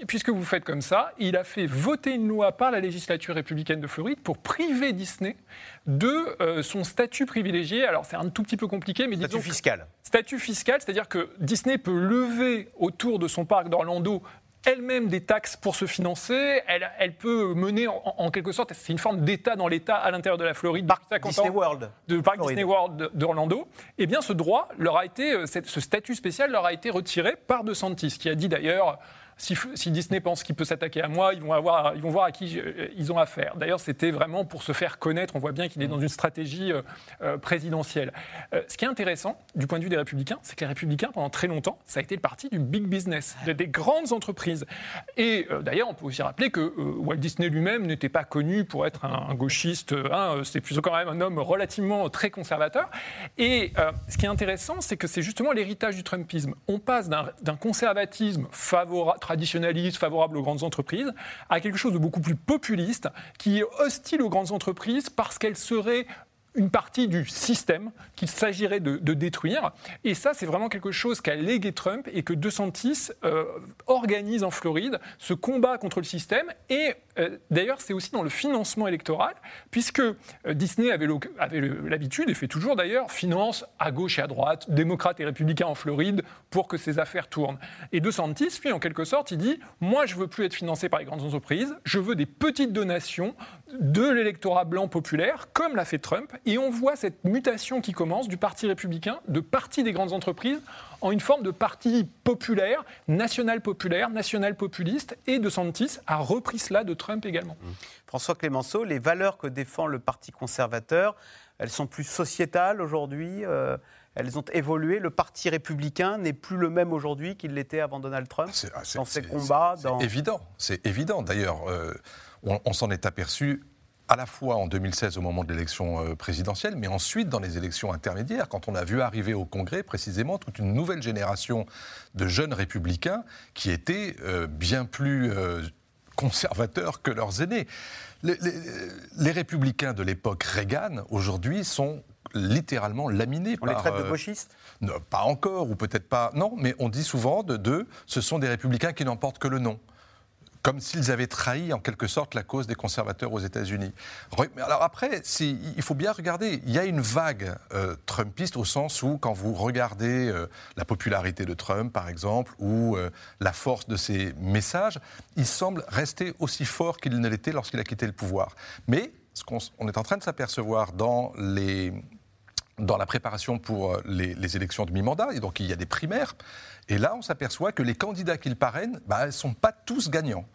puisque vous faites comme ça, il a fait voter une loi par la législature républicaine de Floride pour priver Disney de euh, son statut privilégié. Alors c'est un tout petit peu compliqué, mais statut fiscal. Statut fiscal, c'est-à-dire que Disney peut lever autour de son parc d'Orlando elle-même des taxes pour se financer. Elle, elle peut mener en, quelque sorte, c'est une forme d'État dans l'État à l'intérieur de la Floride. Parc Disney World. De Parc Disney World d'Orlando. Eh bien, ce droit leur a été, euh, ce statut spécial leur a été retiré par DeSantis, qui a dit d'ailleurs si, Disney pense qu'il peut s'attaquer à moi, ils vont, avoir, ils vont voir à qui euh, ils ont affaire. D'ailleurs, c'était vraiment pour se faire connaître. On voit bien qu'il est dans une stratégie euh, euh, présidentielle. ce qui est intéressant du point de vue des républicains, c'est que les républicains, pendant très longtemps, ça a été le parti du big business, des grandes entreprises. Et d'ailleurs, on peut aussi rappeler que Walt Disney lui-même n'était pas connu pour être un, gauchiste. Hein, C'était plutôt quand même un homme relativement très conservateur. Et ce qui est intéressant, c'est que c'est justement l'héritage du Trumpisme. On passe d'un conservatisme favorable traditionnaliste, favorable aux grandes entreprises, à quelque chose de beaucoup plus populiste, qui est hostile aux grandes entreprises parce qu'elles seraient une partie du système qu'il s'agirait de, détruire. Et ça, c'est vraiment quelque chose qu'a légué Trump et que DeSantis euh, organise en Floride, ce combat contre le système. Et euh, d'ailleurs, c'est aussi dans le financement électoral, puisque euh, Disney avait l'habitude, et fait toujours d'ailleurs, finance à gauche et à droite, démocrates et républicains en Floride, pour que ces affaires tournent. Et DeSantis, lui, en quelque sorte, il dit, moi, je veux plus être financé par les grandes entreprises, je veux des petites donations de l'électorat blanc populaire, comme l'a fait Trump, et on voit cette mutation qui commence du Parti républicain, de parti des grandes entreprises, en une forme de parti populaire, national populaire, national populiste, et De Santis a repris cela de Trump également. Mmh. François Clémenceau, les valeurs que défend le Parti conservateur, elles sont plus sociétales aujourd'hui euh, elles ont évolué. Le Parti républicain n'est plus le même aujourd'hui qu'il l'était avant Donald Trump ah, dans ses combats. C'est évident, c'est évident. D'ailleurs, euh, on s'en est aperçu à la fois en 2016 au moment de l'élection euh, présidentielle, mais ensuite dans les élections intermédiaires, quand on a vu arriver au Congrès précisément toute une nouvelle génération de jeunes républicains qui étaient euh, bien plus euh, conservateurs que leurs aînés. Les, républicains de l'époque Reagan, aujourd'hui, sont littéralement laminés on les traite de gauchistes Pas encore, ou peut-être pas. Non, mais on dit souvent de deux, ce sont des républicains qui n'emportent que le nom comme s'ils avaient trahi en quelque sorte la cause des conservateurs aux États-Unis. Alors après, il faut bien regarder, il y a une vague euh, trumpiste au sens où quand vous regardez euh, la popularité de Trump, par exemple, ou euh, la force de ses messages, il semble rester aussi fort qu'il ne l'était lorsqu'il a quitté le pouvoir. Mais ce qu'on on est en train de s'apercevoir dans les dans la préparation pour les, les élections de mi-mandat, et donc il y a des primaires, et là, on s'aperçoit que les candidats qu'ils parrainent bah, ne sont pas tous gagnants.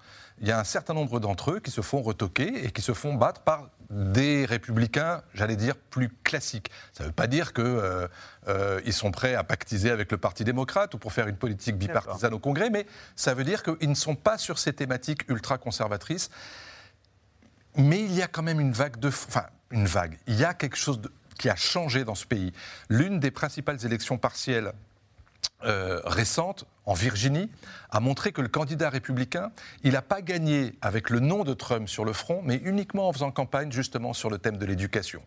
Il y a un certain nombre d'entre eux qui se font retoquer et qui se font battre par des républicains, j'allais dire, plus classiques. Ça ne veut pas dire qu'ils euh, euh, sont prêts à pactiser avec le Parti démocrate ou pour faire une politique bipartisane au Congrès, mais ça veut dire qu'ils ne sont pas sur ces thématiques ultra-conservatrices. Mais il y a quand même une vague de... Enfin, une vague. Il y a quelque chose de qui a changé dans ce pays. L'une des principales élections partielles euh, récentes en Virginie a montré que le candidat républicain, il n'a pas gagné avec le nom de Trump sur le front, mais uniquement en faisant campagne justement sur le thème de l'éducation.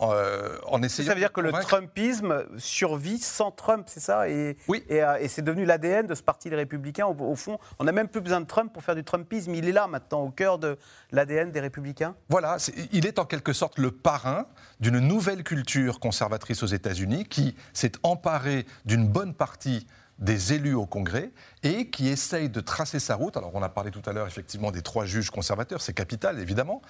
Euh, ça veut dire que le Trumpisme survit sans Trump, c'est ça? Et, Oui. Euh, et, c'est devenu l'ADN de ce parti des Républicains. Au, fond, on n'a même plus besoin de Trump pour faire du Trumpisme. Il est là maintenant, au cœur de l'ADN des Républicains? Voilà, il est en quelque sorte le parrain d'une nouvelle culture conservatrice aux États-Unis qui s'est emparée d'une bonne partie des élus au Congrès et qui essaye de tracer sa route. Alors on a parlé tout à l'heure effectivement des trois juges conservateurs, c'est capital évidemment,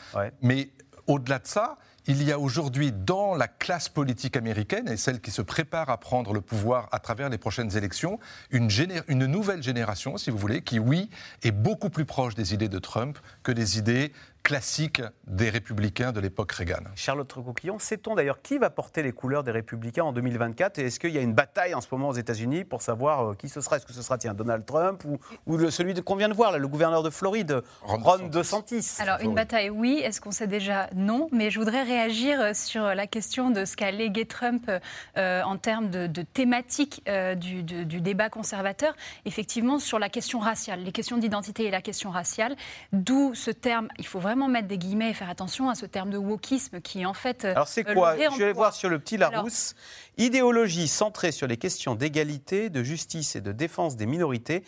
mais au-delà de ça, il y a aujourd'hui dans la classe politique américaine et celle qui se prépare à prendre le pouvoir à travers les prochaines élections, une, une nouvelle génération, si vous voulez, qui, oui, est beaucoup plus proche des idées de Trump que des idées classique des républicains de l'époque Reagan. Charlotte Coquillon, sait-on d'ailleurs qui va porter les couleurs des républicains en 2024 Et est-ce qu'il y a une bataille en ce moment aux États-Unis pour savoir euh, qui ce sera? Est-ce que ce sera tiens, Donald Trump ou, ou celui qu'on vient de voir, le gouverneur de Floride, Ron, DeSantis Alors, une bataille, oui. Est-ce qu'on sait déjà? Non. Mais je voudrais réagir euh, sur la question de ce qu'a légué Trump euh, en termes de, thématique du, du, débat conservateur. Effectivement, sur la question raciale, les questions d'identité et la question raciale, d'où ce terme, il faut vraiment mettre des guillemets et faire attention à ce terme de wokisme qui en fait. Euh, Alors c'est quoi? Je vais voir sur le petit Larousse. Idéologie centrée sur les questions d'égalité, de justice et de défense des minorités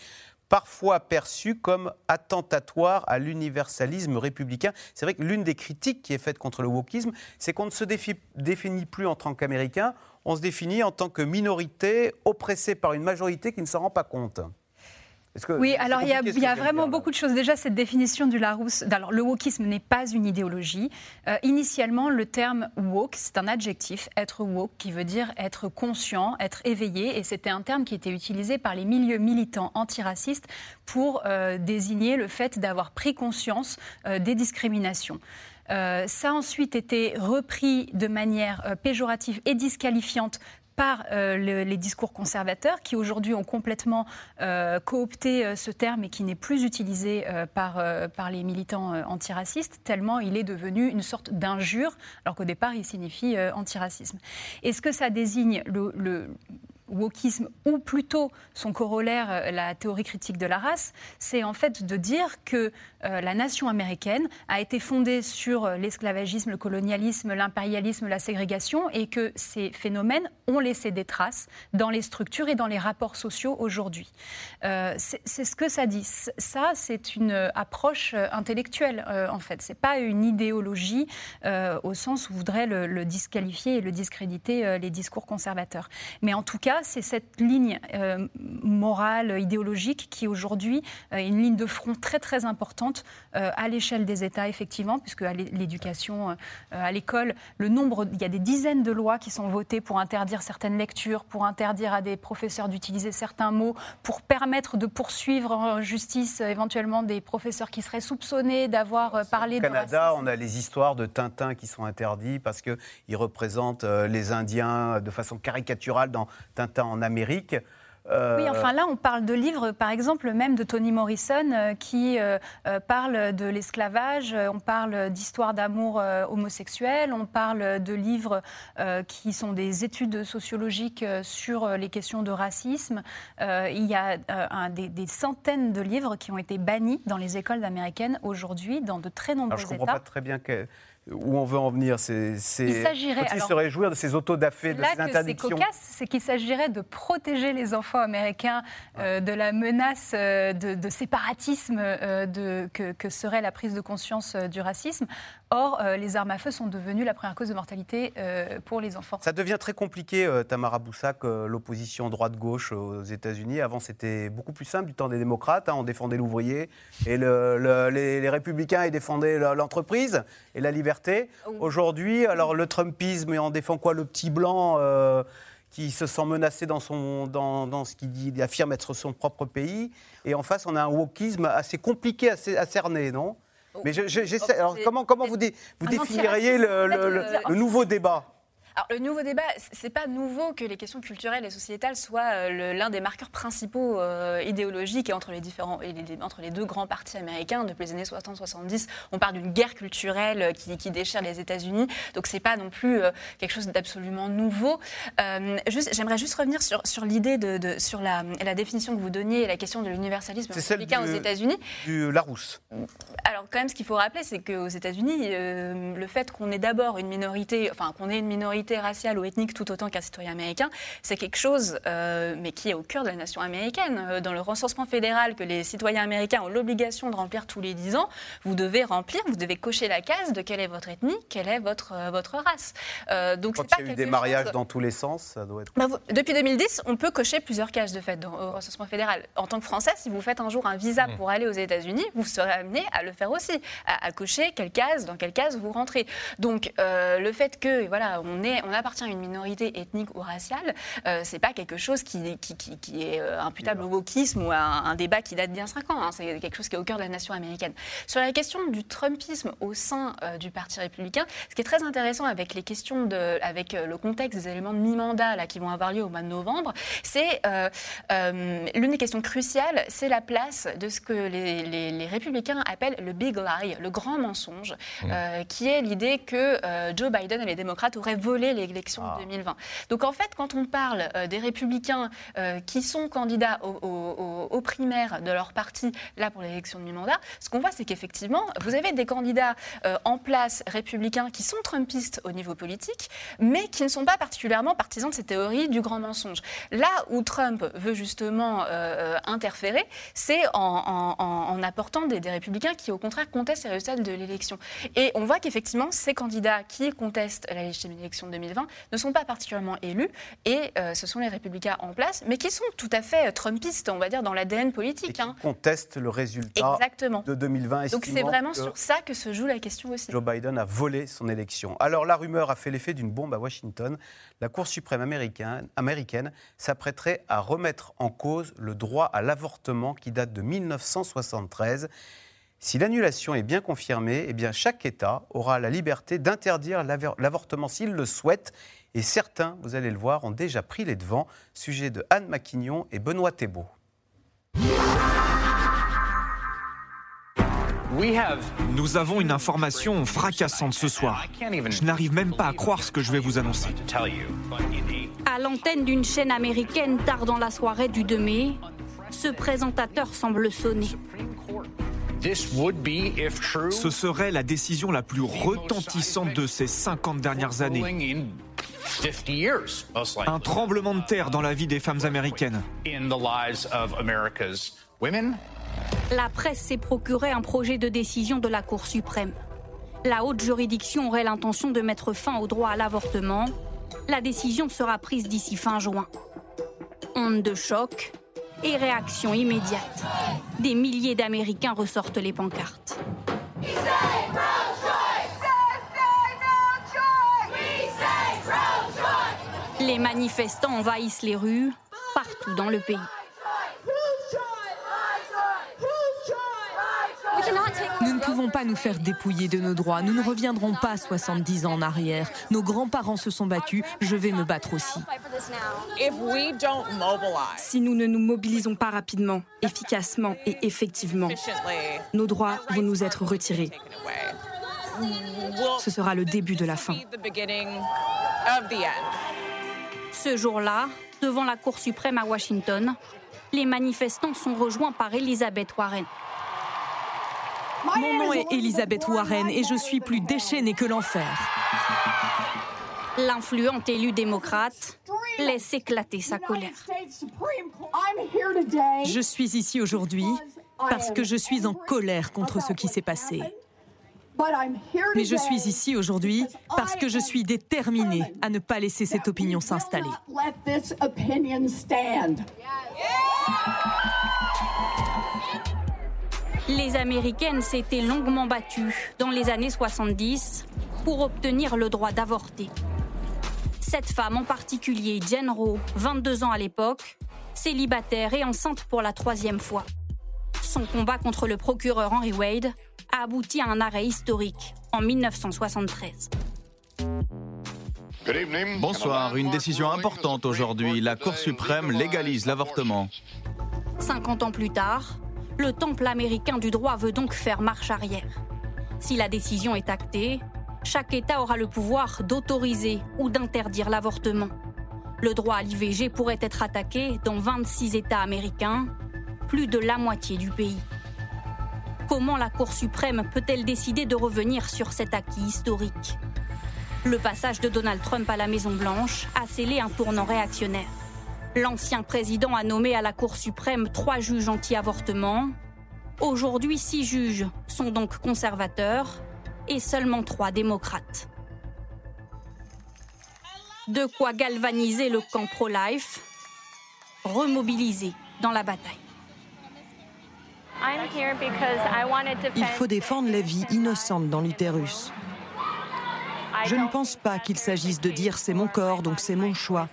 parfois perçue comme attentatoire à l'universalisme républicain. C'est vrai que l'une des critiques qui est faite contre le wokisme, c'est qu'on ne se définit plus en tant qu'Américain, on se définit en tant que minorité oppressée par une majorité qui ne s'en rend pas compte oui, alors il y a, vraiment beaucoup de choses. Déjà, cette définition du Larousse. Alors, le wokisme n'est pas une idéologie. Euh, initialement, le terme woke, c'est un adjectif, être woke, qui veut dire être conscient, être éveillé. Et c'était un terme qui était utilisé par les milieux militants antiracistes pour euh, désigner le fait d'avoir pris conscience euh, des discriminations. ça a ensuite été repris de manière péjorative et disqualifiante par euh, les discours conservateurs qui aujourd'hui ont complètement euh, coopté euh, ce terme et qui n'est plus utilisé par, par les militants antiracistes, tellement il est devenu une sorte d'injure, alors qu'au départ il signifie antiracisme. Est-ce que ça désigne le wokisme, ou plutôt son corollaire, la théorie critique de la race, c'est en fait de dire que euh, la nation américaine a été fondée sur euh, l'esclavagisme, le colonialisme, l'impérialisme, la ségrégation, et que ces phénomènes ont laissé des traces dans les structures et dans les rapports sociaux aujourd'hui. c'est ce que ça dit. Ça, c'est une approche intellectuelle, en fait. C'est pas une idéologie au sens où voudrait le, le, disqualifier et le discréditer les discours conservateurs. Mais en tout cas, c'est cette ligne euh, morale, idéologique, qui aujourd'hui euh, est une ligne de front très très importante euh, à l'échelle des États, effectivement, puisque à l'éducation, à l'école, le nombre, il y a des dizaines de lois qui sont votées pour interdire certaines lectures, pour interdire à des professeurs d'utiliser certains mots, pour permettre de poursuivre en justice éventuellement des professeurs qui seraient soupçonnés d'avoir parlé de Au Canada, on a les histoires de Tintin qui sont interdits parce qu'ils représentent les Indiens de façon caricaturale dans Tintin en Amérique. Euh, oui, enfin là, on parle de livres, par exemple, même de Toni Morrison, euh, qui euh, parle de l'esclavage, on parle d'histoire d'amour homosexuel, on parle de livres qui sont des études sociologiques sur les questions de racisme. il y a des, des, centaines de livres qui ont été bannis dans les écoles américaines aujourd'hui, dans de très nombreux Alors, je ne comprends pas très bien que où on veut en venir C'est, il s'agirait, se réjouir de ces autodafés, de ces interdictions. C'est cocasse, c'est qu'il s'agirait de protéger les enfants américains euh, de la menace euh, de, séparatisme euh, de, que, serait la prise de conscience du racisme. Or, les armes à feu sont devenues la première cause de mortalité pour les enfants. Ça devient très compliqué, Tamara Boussac, l'opposition droite-gauche aux États-Unis. Avant, c'était beaucoup plus simple du temps des démocrates. Hein. on défendait l'ouvrier et les, les républicains ils défendaient l'entreprise et la liberté Aujourd'hui, alors le Trumpisme, on défend quoi Le petit blanc euh, qui se sent menacé dans, son, dans, dans ce qu'il dit, il affirme être son propre pays. Et en face, on a un wokisme assez compliqué à, cerner, non? Mais j'essaie. alors, comment, comment vous, vous définiriez le, le, nouveau débat? Alors, le nouveau débat, c'est pas nouveau que les questions culturelles et sociétales soient euh, l'un des marqueurs principaux euh, idéologiques et entre les différents, entre les deux grands partis américains depuis les années 60-70. On parle d'une guerre culturelle euh, qui, déchire les États-Unis, donc c'est pas non plus quelque chose d'absolument nouveau. J'aimerais juste revenir sur, sur l'idée de, sur la, la, définition que vous donniez et la question de l'universalisme républicain aux États-Unis. Du Larousse. Alors quand même, ce qu'il faut rappeler, c'est qu'aux États-Unis, le fait qu'on ait d'abord une minorité, enfin qu'on ait une minorité raciale ou ethnique tout autant qu'un citoyen américain, c'est quelque chose, euh, mais qui est au cœur de la nation américaine. Euh, dans le recensement fédéral que les citoyens américains ont l'obligation de remplir tous les 10 ans, vous devez remplir, vous devez cocher la case de quelle est votre ethnie, quelle est votre, euh, votre race. donc Quand il y a eu des mariages dans tous les sens, ça doit être... Bah, depuis 2010, on peut cocher plusieurs cases de fait dans, au recensement fédéral. En tant que Français, si vous faites un jour un visa mmh. pour aller aux États-Unis, vous serez amené à le faire aussi, à, cocher quelle case, dans quelle case vous rentrez. Donc le fait que voilà, on on appartient à une minorité ethnique ou raciale, euh, c'est pas quelque chose qui, qui, est euh, imputable au wokisme ou à un, débat qui date d'il y a 5 ans. Hein. C'est quelque chose qui est au cœur de la nation américaine. Sur la question du Trumpisme au sein euh, du Parti républicain, ce qui est très intéressant avec les questions de, avec le contexte des éléments de mi-mandat là qui vont avoir lieu au mois de novembre, c'est l'une des questions cruciales, c'est la place de ce que les, républicains appellent le big lie, le grand mensonge, mmh. qui est l'idée que Joe Biden et les démocrates auraient volé l'élection de 2020. Ah. Donc en fait, quand on parle euh, des républicains euh, qui sont candidats aux, primaires de leur parti, là pour l'élection de mi-mandat, ce qu'on voit, c'est qu'effectivement, vous avez des candidats euh, en place républicains qui sont trumpistes au niveau politique, mais qui ne sont pas particulièrement partisans de ces théories du grand mensonge. Là où Trump veut justement interférer, c'est en, apportant des, des, républicains qui, au contraire, contestent les résultats de l'élection. Et on voit qu'effectivement, ces candidats qui contestent la légitimité de l'élection de 2020 ne sont pas particulièrement élus et euh, ce sont les républicains en place, mais qui sont tout à fait euh, trumpistes, on va dire, dans l'ADN politique. Et hein. contestent le résultat Exactement. de 2020. Donc c'est vraiment sur ça que se joue la question aussi. Joe Biden a volé son élection. Alors la rumeur a fait l'effet d'une bombe à Washington. La Cour suprême américaine, américaine s'apprêterait à remettre en cause le droit à l'avortement qui date de 1973. Si l'annulation est bien confirmée, eh bien chaque État aura la liberté d'interdire l'avortement s'il le souhaite. Et certains, vous allez le voir, ont déjà pris les devants. Sujet de Anne Maquignon et Benoît Thébault. Nous avons une information fracassante ce soir. Je n'arrive même pas à croire ce que je vais vous annoncer. À l'antenne d'une chaîne américaine tard dans la soirée du 2 mai, ce présentateur semble sonner. Ce serait la décision la plus retentissante de ces 50 dernières années. Un tremblement de terre dans la vie des femmes américaines. La presse s'est procuré un projet de décision de la Cour suprême. La haute juridiction aurait l'intention de mettre fin au droit à l'avortement. La décision sera prise d'ici fin juin. Onde de choc, et réaction immédiate. Des milliers d'Américains ressortent les pancartes. Les manifestants envahissent les rues partout dans le pays. Nous ne pouvons pas nous faire dépouiller de nos droits. Nous ne reviendrons pas 70 ans en arrière. Nos grands-parents se sont battus. Je vais me battre aussi. Si nous ne nous mobilisons pas rapidement, efficacement et effectivement, nos droits vont nous être retirés. Ce sera le début de la fin. Ce jour-là, devant la Cour suprême à Washington, les manifestants sont rejoints par Elizabeth Warren. Mon nom est Elisabeth Warren et je suis plus déchaînée que l'enfer. L'influente élue démocrate laisse éclater sa colère. Je suis ici aujourd'hui parce que je suis en colère contre ce qui s'est passé. Mais je suis ici aujourd'hui parce que je suis déterminée à ne pas laisser cette opinion s'installer. Les Américaines s'étaient longuement battues dans les années 70 pour obtenir le droit d'avorter. Cette femme en particulier, Jen Rowe, 22 ans à l'époque, célibataire et enceinte pour la troisième fois. Son combat contre le procureur Henry Wade a abouti à un arrêt historique en 1973. Bonsoir, une décision importante aujourd'hui. La Cour suprême légalise l'avortement. 50 ans plus tard, le temple américain du droit veut donc faire marche arrière. Si la décision est actée, chaque État aura le pouvoir d'autoriser ou d'interdire l'avortement. Le droit à l'IVG pourrait être attaqué dans 26 États américains, plus de la moitié du pays. Comment la Cour suprême peut-elle décider de revenir sur cet acquis historique? Le passage de Donald Trump à la Maison-Blanche a scellé un tournant réactionnaire. L'ancien président a nommé à la Cour suprême trois juges anti-avortement. Aujourd'hui, six juges sont donc conservateurs et seulement trois démocrates. De quoi galvaniser le camp pro-life, remobiliser dans la bataille. Il faut défendre la vie innocente dans l'utérus. Je ne pense pas qu'il s'agisse de dire c'est mon corps, donc c'est mon choix.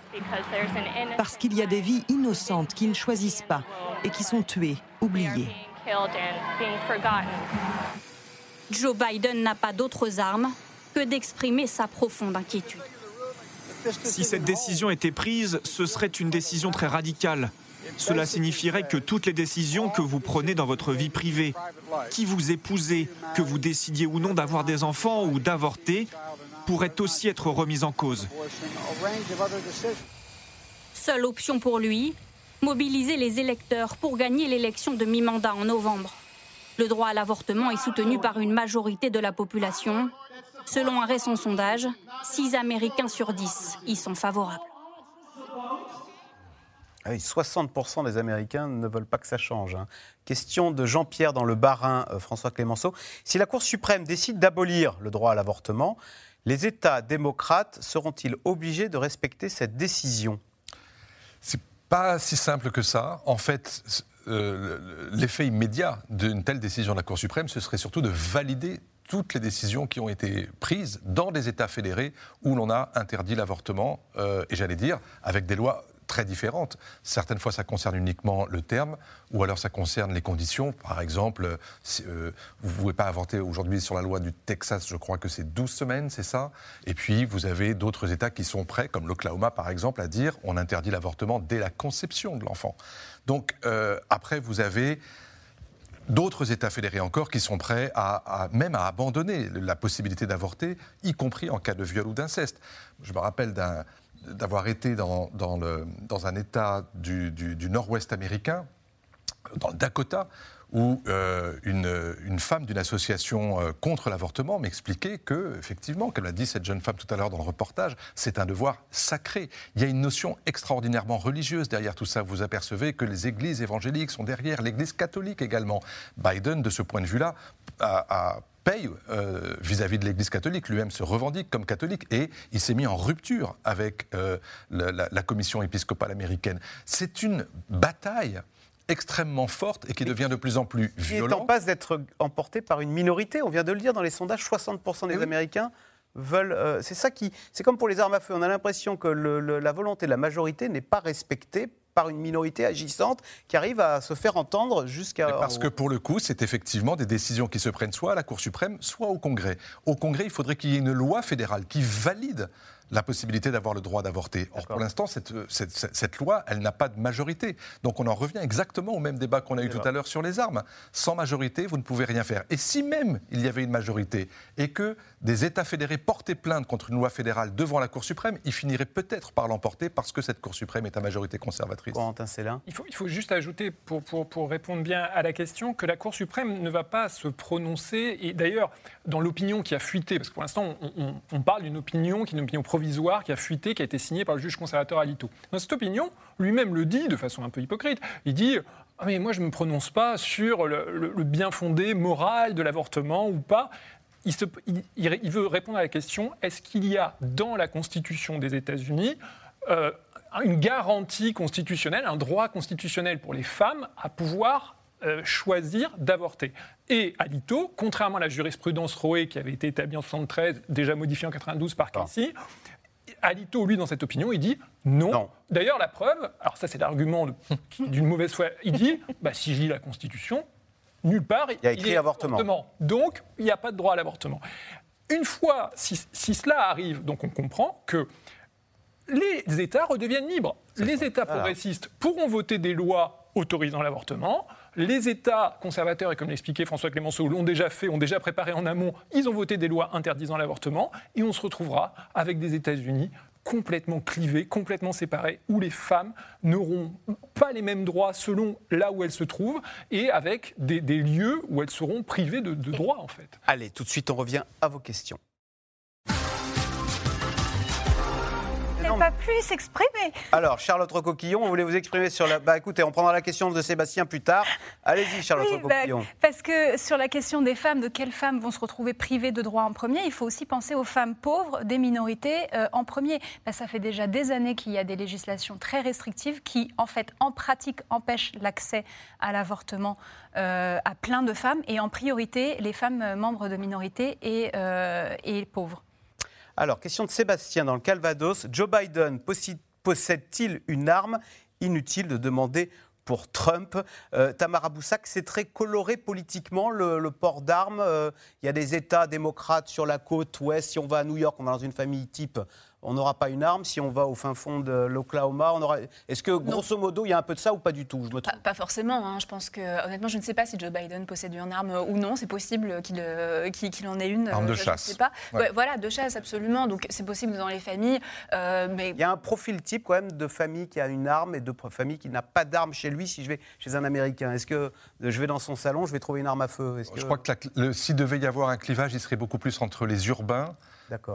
Parce qu'il y a des vies innocentes qui ne choisissent pas et qui sont tuées, oubliées. Joe Biden n'a pas d'autres armes que d'exprimer sa profonde inquiétude. Si cette décision était prise, ce serait une décision très radicale. Cela signifierait que toutes les décisions que vous prenez dans votre vie privée, qui vous épousez, que vous décidiez ou non d'avoir des enfants ou d'avorter, pourraient aussi être remises en cause. Seule option pour lui, mobiliser les électeurs pour gagner l'élection de mi-mandat en novembre. Le droit à l'avortement est soutenu par une majorité de la population. Selon un récent sondage, 6 Américains sur 10 y sont favorables. 60% ah des Américains ne veulent pas que ça change. Hein. Question de Jean-Pierre dans le Bas-Rhin, euh, François Clémenceau. Si la Cour suprême décide d'abolir le droit à l'avortement, les États démocrates seront-ils obligés de respecter cette décision? C'est pas si simple que ça. En fait, euh, l'effet immédiat d'une telle décision de la Cour suprême, ce serait surtout de valider toutes les décisions qui ont été prises dans des États fédérés où l'on a interdit l'avortement, euh, et j'allais dire, avec des lois très différentes. Certaines fois, ça concerne uniquement le terme, ou alors ça concerne les conditions. Par exemple, euh, vous ne pouvez pas avorter aujourd'hui sur la loi du Texas, je crois que c'est 12 semaines, c'est ça? Et puis, vous avez d'autres États qui sont prêts, comme l'Oklahoma par exemple, à dire on interdit l'avortement dès la conception de l'enfant. Donc, euh, après, vous avez d'autres États fédérés encore qui sont prêts à, même à abandonner la possibilité d'avorter, y compris en cas de viol ou d'inceste. Je me rappelle d'un d'avoir été dans, dans, un État du, nord-ouest américain, dans le Dakota, où euh, une, femme d'une association euh, contre l'avortement m'expliquait que, effectivement, comme l'a dit cette jeune femme tout à l'heure dans le reportage, c'est un devoir sacré. Il y a une notion extraordinairement religieuse derrière tout ça. Vous apercevez que les églises évangéliques sont derrière, l'Église catholique également. Biden, de ce point de vue-là, a paye euh, vis-à-vis de l'Église catholique. Lui-même se revendique comme catholique et il s'est mis en rupture avec euh, la, commission épiscopale américaine. C'est une bataille extrêmement forte et qui devient de plus en plus violente. Il est en passe d'être emporté par une minorité. On vient de le dire dans les sondages, 60% des Américains veulent. Euh, c'est ça qui. C'est comme pour les armes à feu. On a l'impression que la volonté de la majorité n'est pas respectée par une minorité agissante qui arrive à se faire entendre jusqu'à... Parce que pour le coup, c'est effectivement des décisions qui se prennent soit à la Cour suprême, soit au Congrès. Au Congrès, il faudrait qu'il y ait une loi fédérale qui valide la possibilité d'avoir le droit d'avorter. Or, pour l'instant, cette, cette, loi, elle n'a pas de majorité. Donc, on en revient exactement au même débat qu'on a eu tout à l'heure sur les armes. Sans majorité, vous ne pouvez rien faire. Et si même il y avait une majorité et que des États fédérés portaient plainte contre une loi fédérale devant la Cour suprême, ils finiraient peut-être par l'emporter parce que cette Cour suprême est à majorité conservatrice. il faut, il faut juste ajouter, pour, pour, pour, répondre bien à la question, que la Cour suprême ne va pas se prononcer. Et d'ailleurs, dans l'opinion qui a fuité, parce que pour l'instant, on, on, parle d'une opinion qui est une opinion provisoire qui a fuité, qui a été signée par le juge conservateur Alito. Dans cette opinion, lui-même le dit de façon un peu hypocrite. Il dit ah mais moi je ne me prononce pas sur le, bien fondé moral de l'avortement ou pas. Il, veut répondre à la question est-ce qu'il y a dans la Constitution des États-Unis euh, une garantie constitutionnelle, un droit constitutionnel pour les femmes à pouvoir euh, choisir d'avorter. Et Alito, contrairement à la jurisprudence Roe qui avait été établie en 73, déjà modifiée en 92 par Casey, Alito, lui, dans cette opinion, il dit non. D'ailleurs, la preuve, alors ça c'est l'argument *laughs* d'une mauvaise foi, il dit bah, si je lis la Constitution, nulle part il y a écrit avortement. Donc, il n'y a pas de droit à l'avortement. une fois, si, cela arrive, donc on comprend que les États redeviennent libres. Les États progressistes pourront voter des lois autorisant l'avortement. Les États conservateurs, et comme l'expliquait François Clémenceau, l'ont déjà fait, ont déjà préparé en amont, ils ont voté des lois interdisant l'avortement, et on se retrouvera avec des États-Unis complètement clivés, complètement séparés, où les femmes n'auront pas les mêmes droits selon là où elles se trouvent, et avec des, lieux où elles seront privées de, de droits, en fait. Allez, tout de suite, on revient à vos questions. Pas pu s'exprimer. Alors, Charlotte Recoquillon, vous voulez vous exprimer sur la. Bah écoutez, on prendra la question de Sébastien plus tard. Allez-y, Charlotte bah, Recoquillon. parce que sur la question des femmes, de quelles femmes vont se retrouver privées de droits en premier, il faut aussi penser aux femmes pauvres des minorités euh, en premier. Bah, ça fait déjà des années qu'il y a des législations très restrictives qui, en fait, en pratique, empêchent l'accès à l'avortement euh, à plein de femmes et en priorité les femmes euh, membres de minorités et, et pauvres. Alors, question de Sébastien dans le Calvados. Joe Biden possède-t-il une arme Inutile de demander pour Trump? Euh, Tamara Boussac, c'est très coloré politiquement le, port d'armes. Euh, il y a des États démocrates sur la côte ouest. Si on va à New York, on va dans une famille type on n'aura pas une arme. Si on va au fin fond de l'Oklahoma, on aura. Est-ce que grosso modo, il y a un peu de ça ou pas du tout je me pas, forcément. Hein. Je pense que honnêtement, je ne sais pas si Joe Biden possède une arme ou non. C'est possible qu'il euh, en ait une. Arme de chasse. Je sais pas. voilà, de chasse absolument. Donc c'est possible dans les familles. Euh, mais il y a un profil type quand même de famille qui a une arme et de famille qui n'a pas d'arme chez lui. Si je vais chez un Américain, est-ce que je vais dans son salon, je vais trouver une arme à feu? Je crois que s'il devait y avoir un clivage, il serait beaucoup plus entre les urbains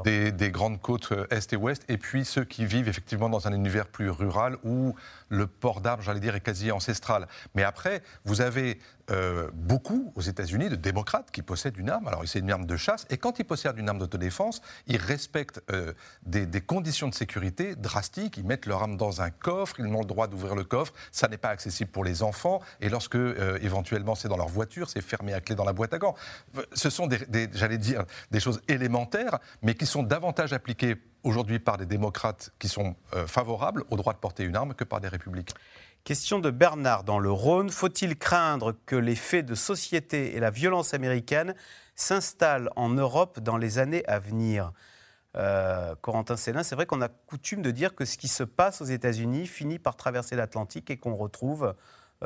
des, des, grandes côtes euh, est et ouest, et puis ceux qui vivent effectivement dans un univers plus rural où le port d'armes, j'allais dire, est quasi ancestral. Mais après, vous avez euh, beaucoup aux États-Unis de démocrates qui possèdent une arme. Alors, c'est une arme de chasse, et quand ils possèdent une arme d'autodéfense, ils respectent euh, des, conditions de sécurité drastiques. Ils mettent leur arme dans un coffre, ils ont le droit d'ouvrir le coffre. Ça n'est pas accessible pour les enfants, et lorsque éventuellement c'est dans leur voiture, c'est fermé à clé dans la boîte à gants. Ce sont des j'allais dire, des choses élémentaires, mais qui sont davantage appliquées aujourd'hui par des démocrates qui sont euh, favorables au droit de porter une arme que par des républicains. Question de Bernard dans le Rhône. Faut-il craindre que les faits de société et la violence américaine s'installent en Europe dans les années à venir? Euh, Corentin Célin, c'est vrai qu'on a coutume de dire que ce qui se passe aux États-Unis finit par traverser l'Atlantique et qu'on retrouve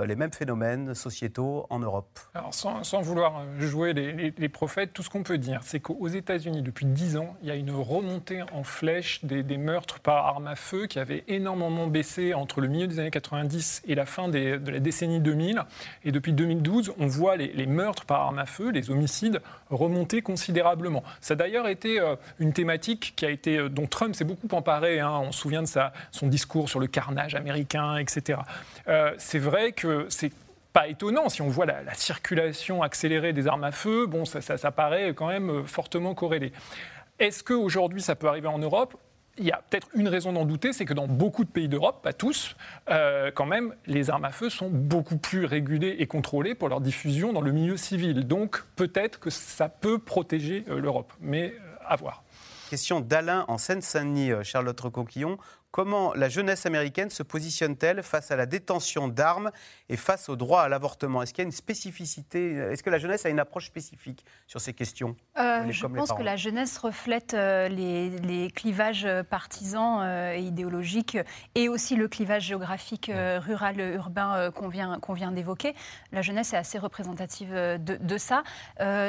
les mêmes phénomènes sociétaux en Europe. Alors, sans, vouloir euh, jouer les, prophètes, tout ce qu'on peut dire, c'est qu'aux États-Unis, depuis 10 ans, il y a une remontée en flèche des, meurtres par arme à feu qui avait énormément baissé entre le milieu des années 90 et la fin de la décennie 2000. Et depuis 2012, on voit les, meurtres par arme à feu, les homicides, remonter considérablement. Ça a d'ailleurs été euh, une thématique qui a été, dont Trump s'est beaucoup emparé. Hein. On se souvient de son discours sur le carnage américain, etc. c'est vrai que c'est pas étonnant si on voit la, circulation accélérée des armes à feu. Bon, ça, paraît quand même euh, fortement corrélé. Est-ce qu'aujourd'hui ça peut arriver en Europe? Il y a peut-être une raison d'en douter, c'est que dans beaucoup de pays d'Europe, pas tous, euh, quand même, les armes à feu sont beaucoup plus régulées et contrôlées pour leur diffusion dans le milieu civil. Donc peut-être que ça peut protéger euh, l'Europe, mais à voir. Question d'Alain en Seine-Saint-Denis, Charlotte Recoquillon. Comment la jeunesse américaine se positionne-t-elle face à la détention d'armes et face au droit à l'avortement? Est-ce qu'il y a une spécificité Est-ce que la jeunesse a une approche spécifique sur ces questions euh, Je pense que la jeunesse reflète euh, les, clivages partisans euh, et idéologiques et aussi le clivage géographique rural-urbain qu'on vient, d'évoquer. La jeunesse est assez représentative de, ça.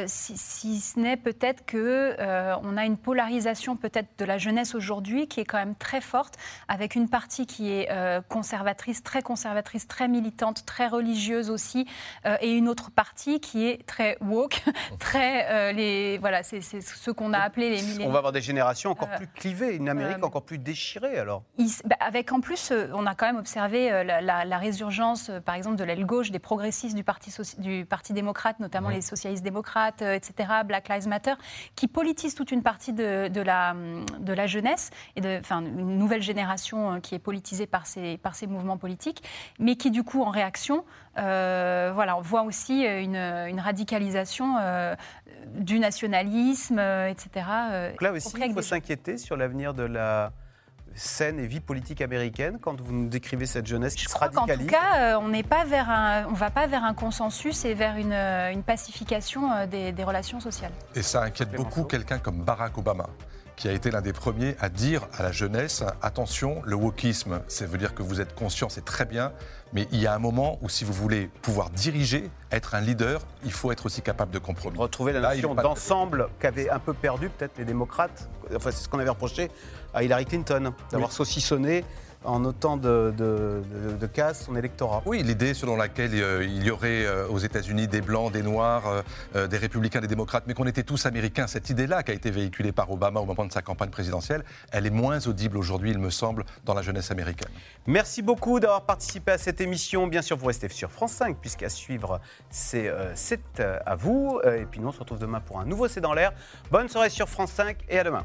Si, si, ce n'est peut-être que on a une polarisation peut-être de la jeunesse aujourd'hui qui est quand même très forte avec une partie qui est euh, conservatrice, très conservatrice, très militante, très religieuse aussi, euh, et une autre partie qui est très woke, *laughs* très euh, les voilà, c'est ce qu'on a appelé les milléniaux. On va avoir des générations encore plus clivées, une Amérique encore plus déchirée alors. Bah, avec en plus, on a quand même observé la, résurgence, par exemple, de l'aile gauche, des progressistes du Parti, du parti démocrate, notamment les socialistes démocrates, etc., Black Lives Matter, qui politisent toute une partie de, de la, de la jeunesse, et de, enfin, une nouvelle génération euh, qui est politisée par ces, par ces mouvements politiques, mais qui du coup en réaction, euh, voilà, on voit aussi une, une radicalisation euh, du nationalisme, etc. Donc là aussi, il faut s'inquiéter sur l'avenir de la scène et vie politique américaine quand vous nous décrivez cette jeunesse qui Je se radicalise tout cas, on n'est pas vers un, on va pas vers un consensus et vers une, une pacification des, des relations sociales. Et ça inquiète beaucoup quelqu'un comme Barack Obama qui a été l'un des premiers à dire à la jeunesse attention, le wokisme, ça veut dire que vous êtes conscient, c'est très bien, mais il y a un moment où si vous voulez pouvoir diriger, être un leader, il faut être aussi capable de compromis. Retrouver la notion d'ensemble qu'avaient un peu perdu peut-être les démocrates, enfin c'est ce qu'on avait reproché à Hillary Clinton, d'avoir saucissonné en autant de, de, de, casse son électorat. Oui, l'idée selon laquelle euh, il y aurait euh, aux États-Unis des blancs, des noirs, euh, des républicains, des démocrates, mais qu'on était tous américains, cette idée-là qui a été véhiculée par Obama au moment de sa campagne présidentielle, elle est moins audible aujourd'hui, il me semble, dans la jeunesse américaine. Merci beaucoup d'avoir participé à cette émission. Bien sûr, vous restez sur France 5, puisqu'à suivre, c'est à vous. Et puis nous, on se retrouve demain pour un nouveau C'est dans l'air. Bonne soirée sur France 5 et à demain.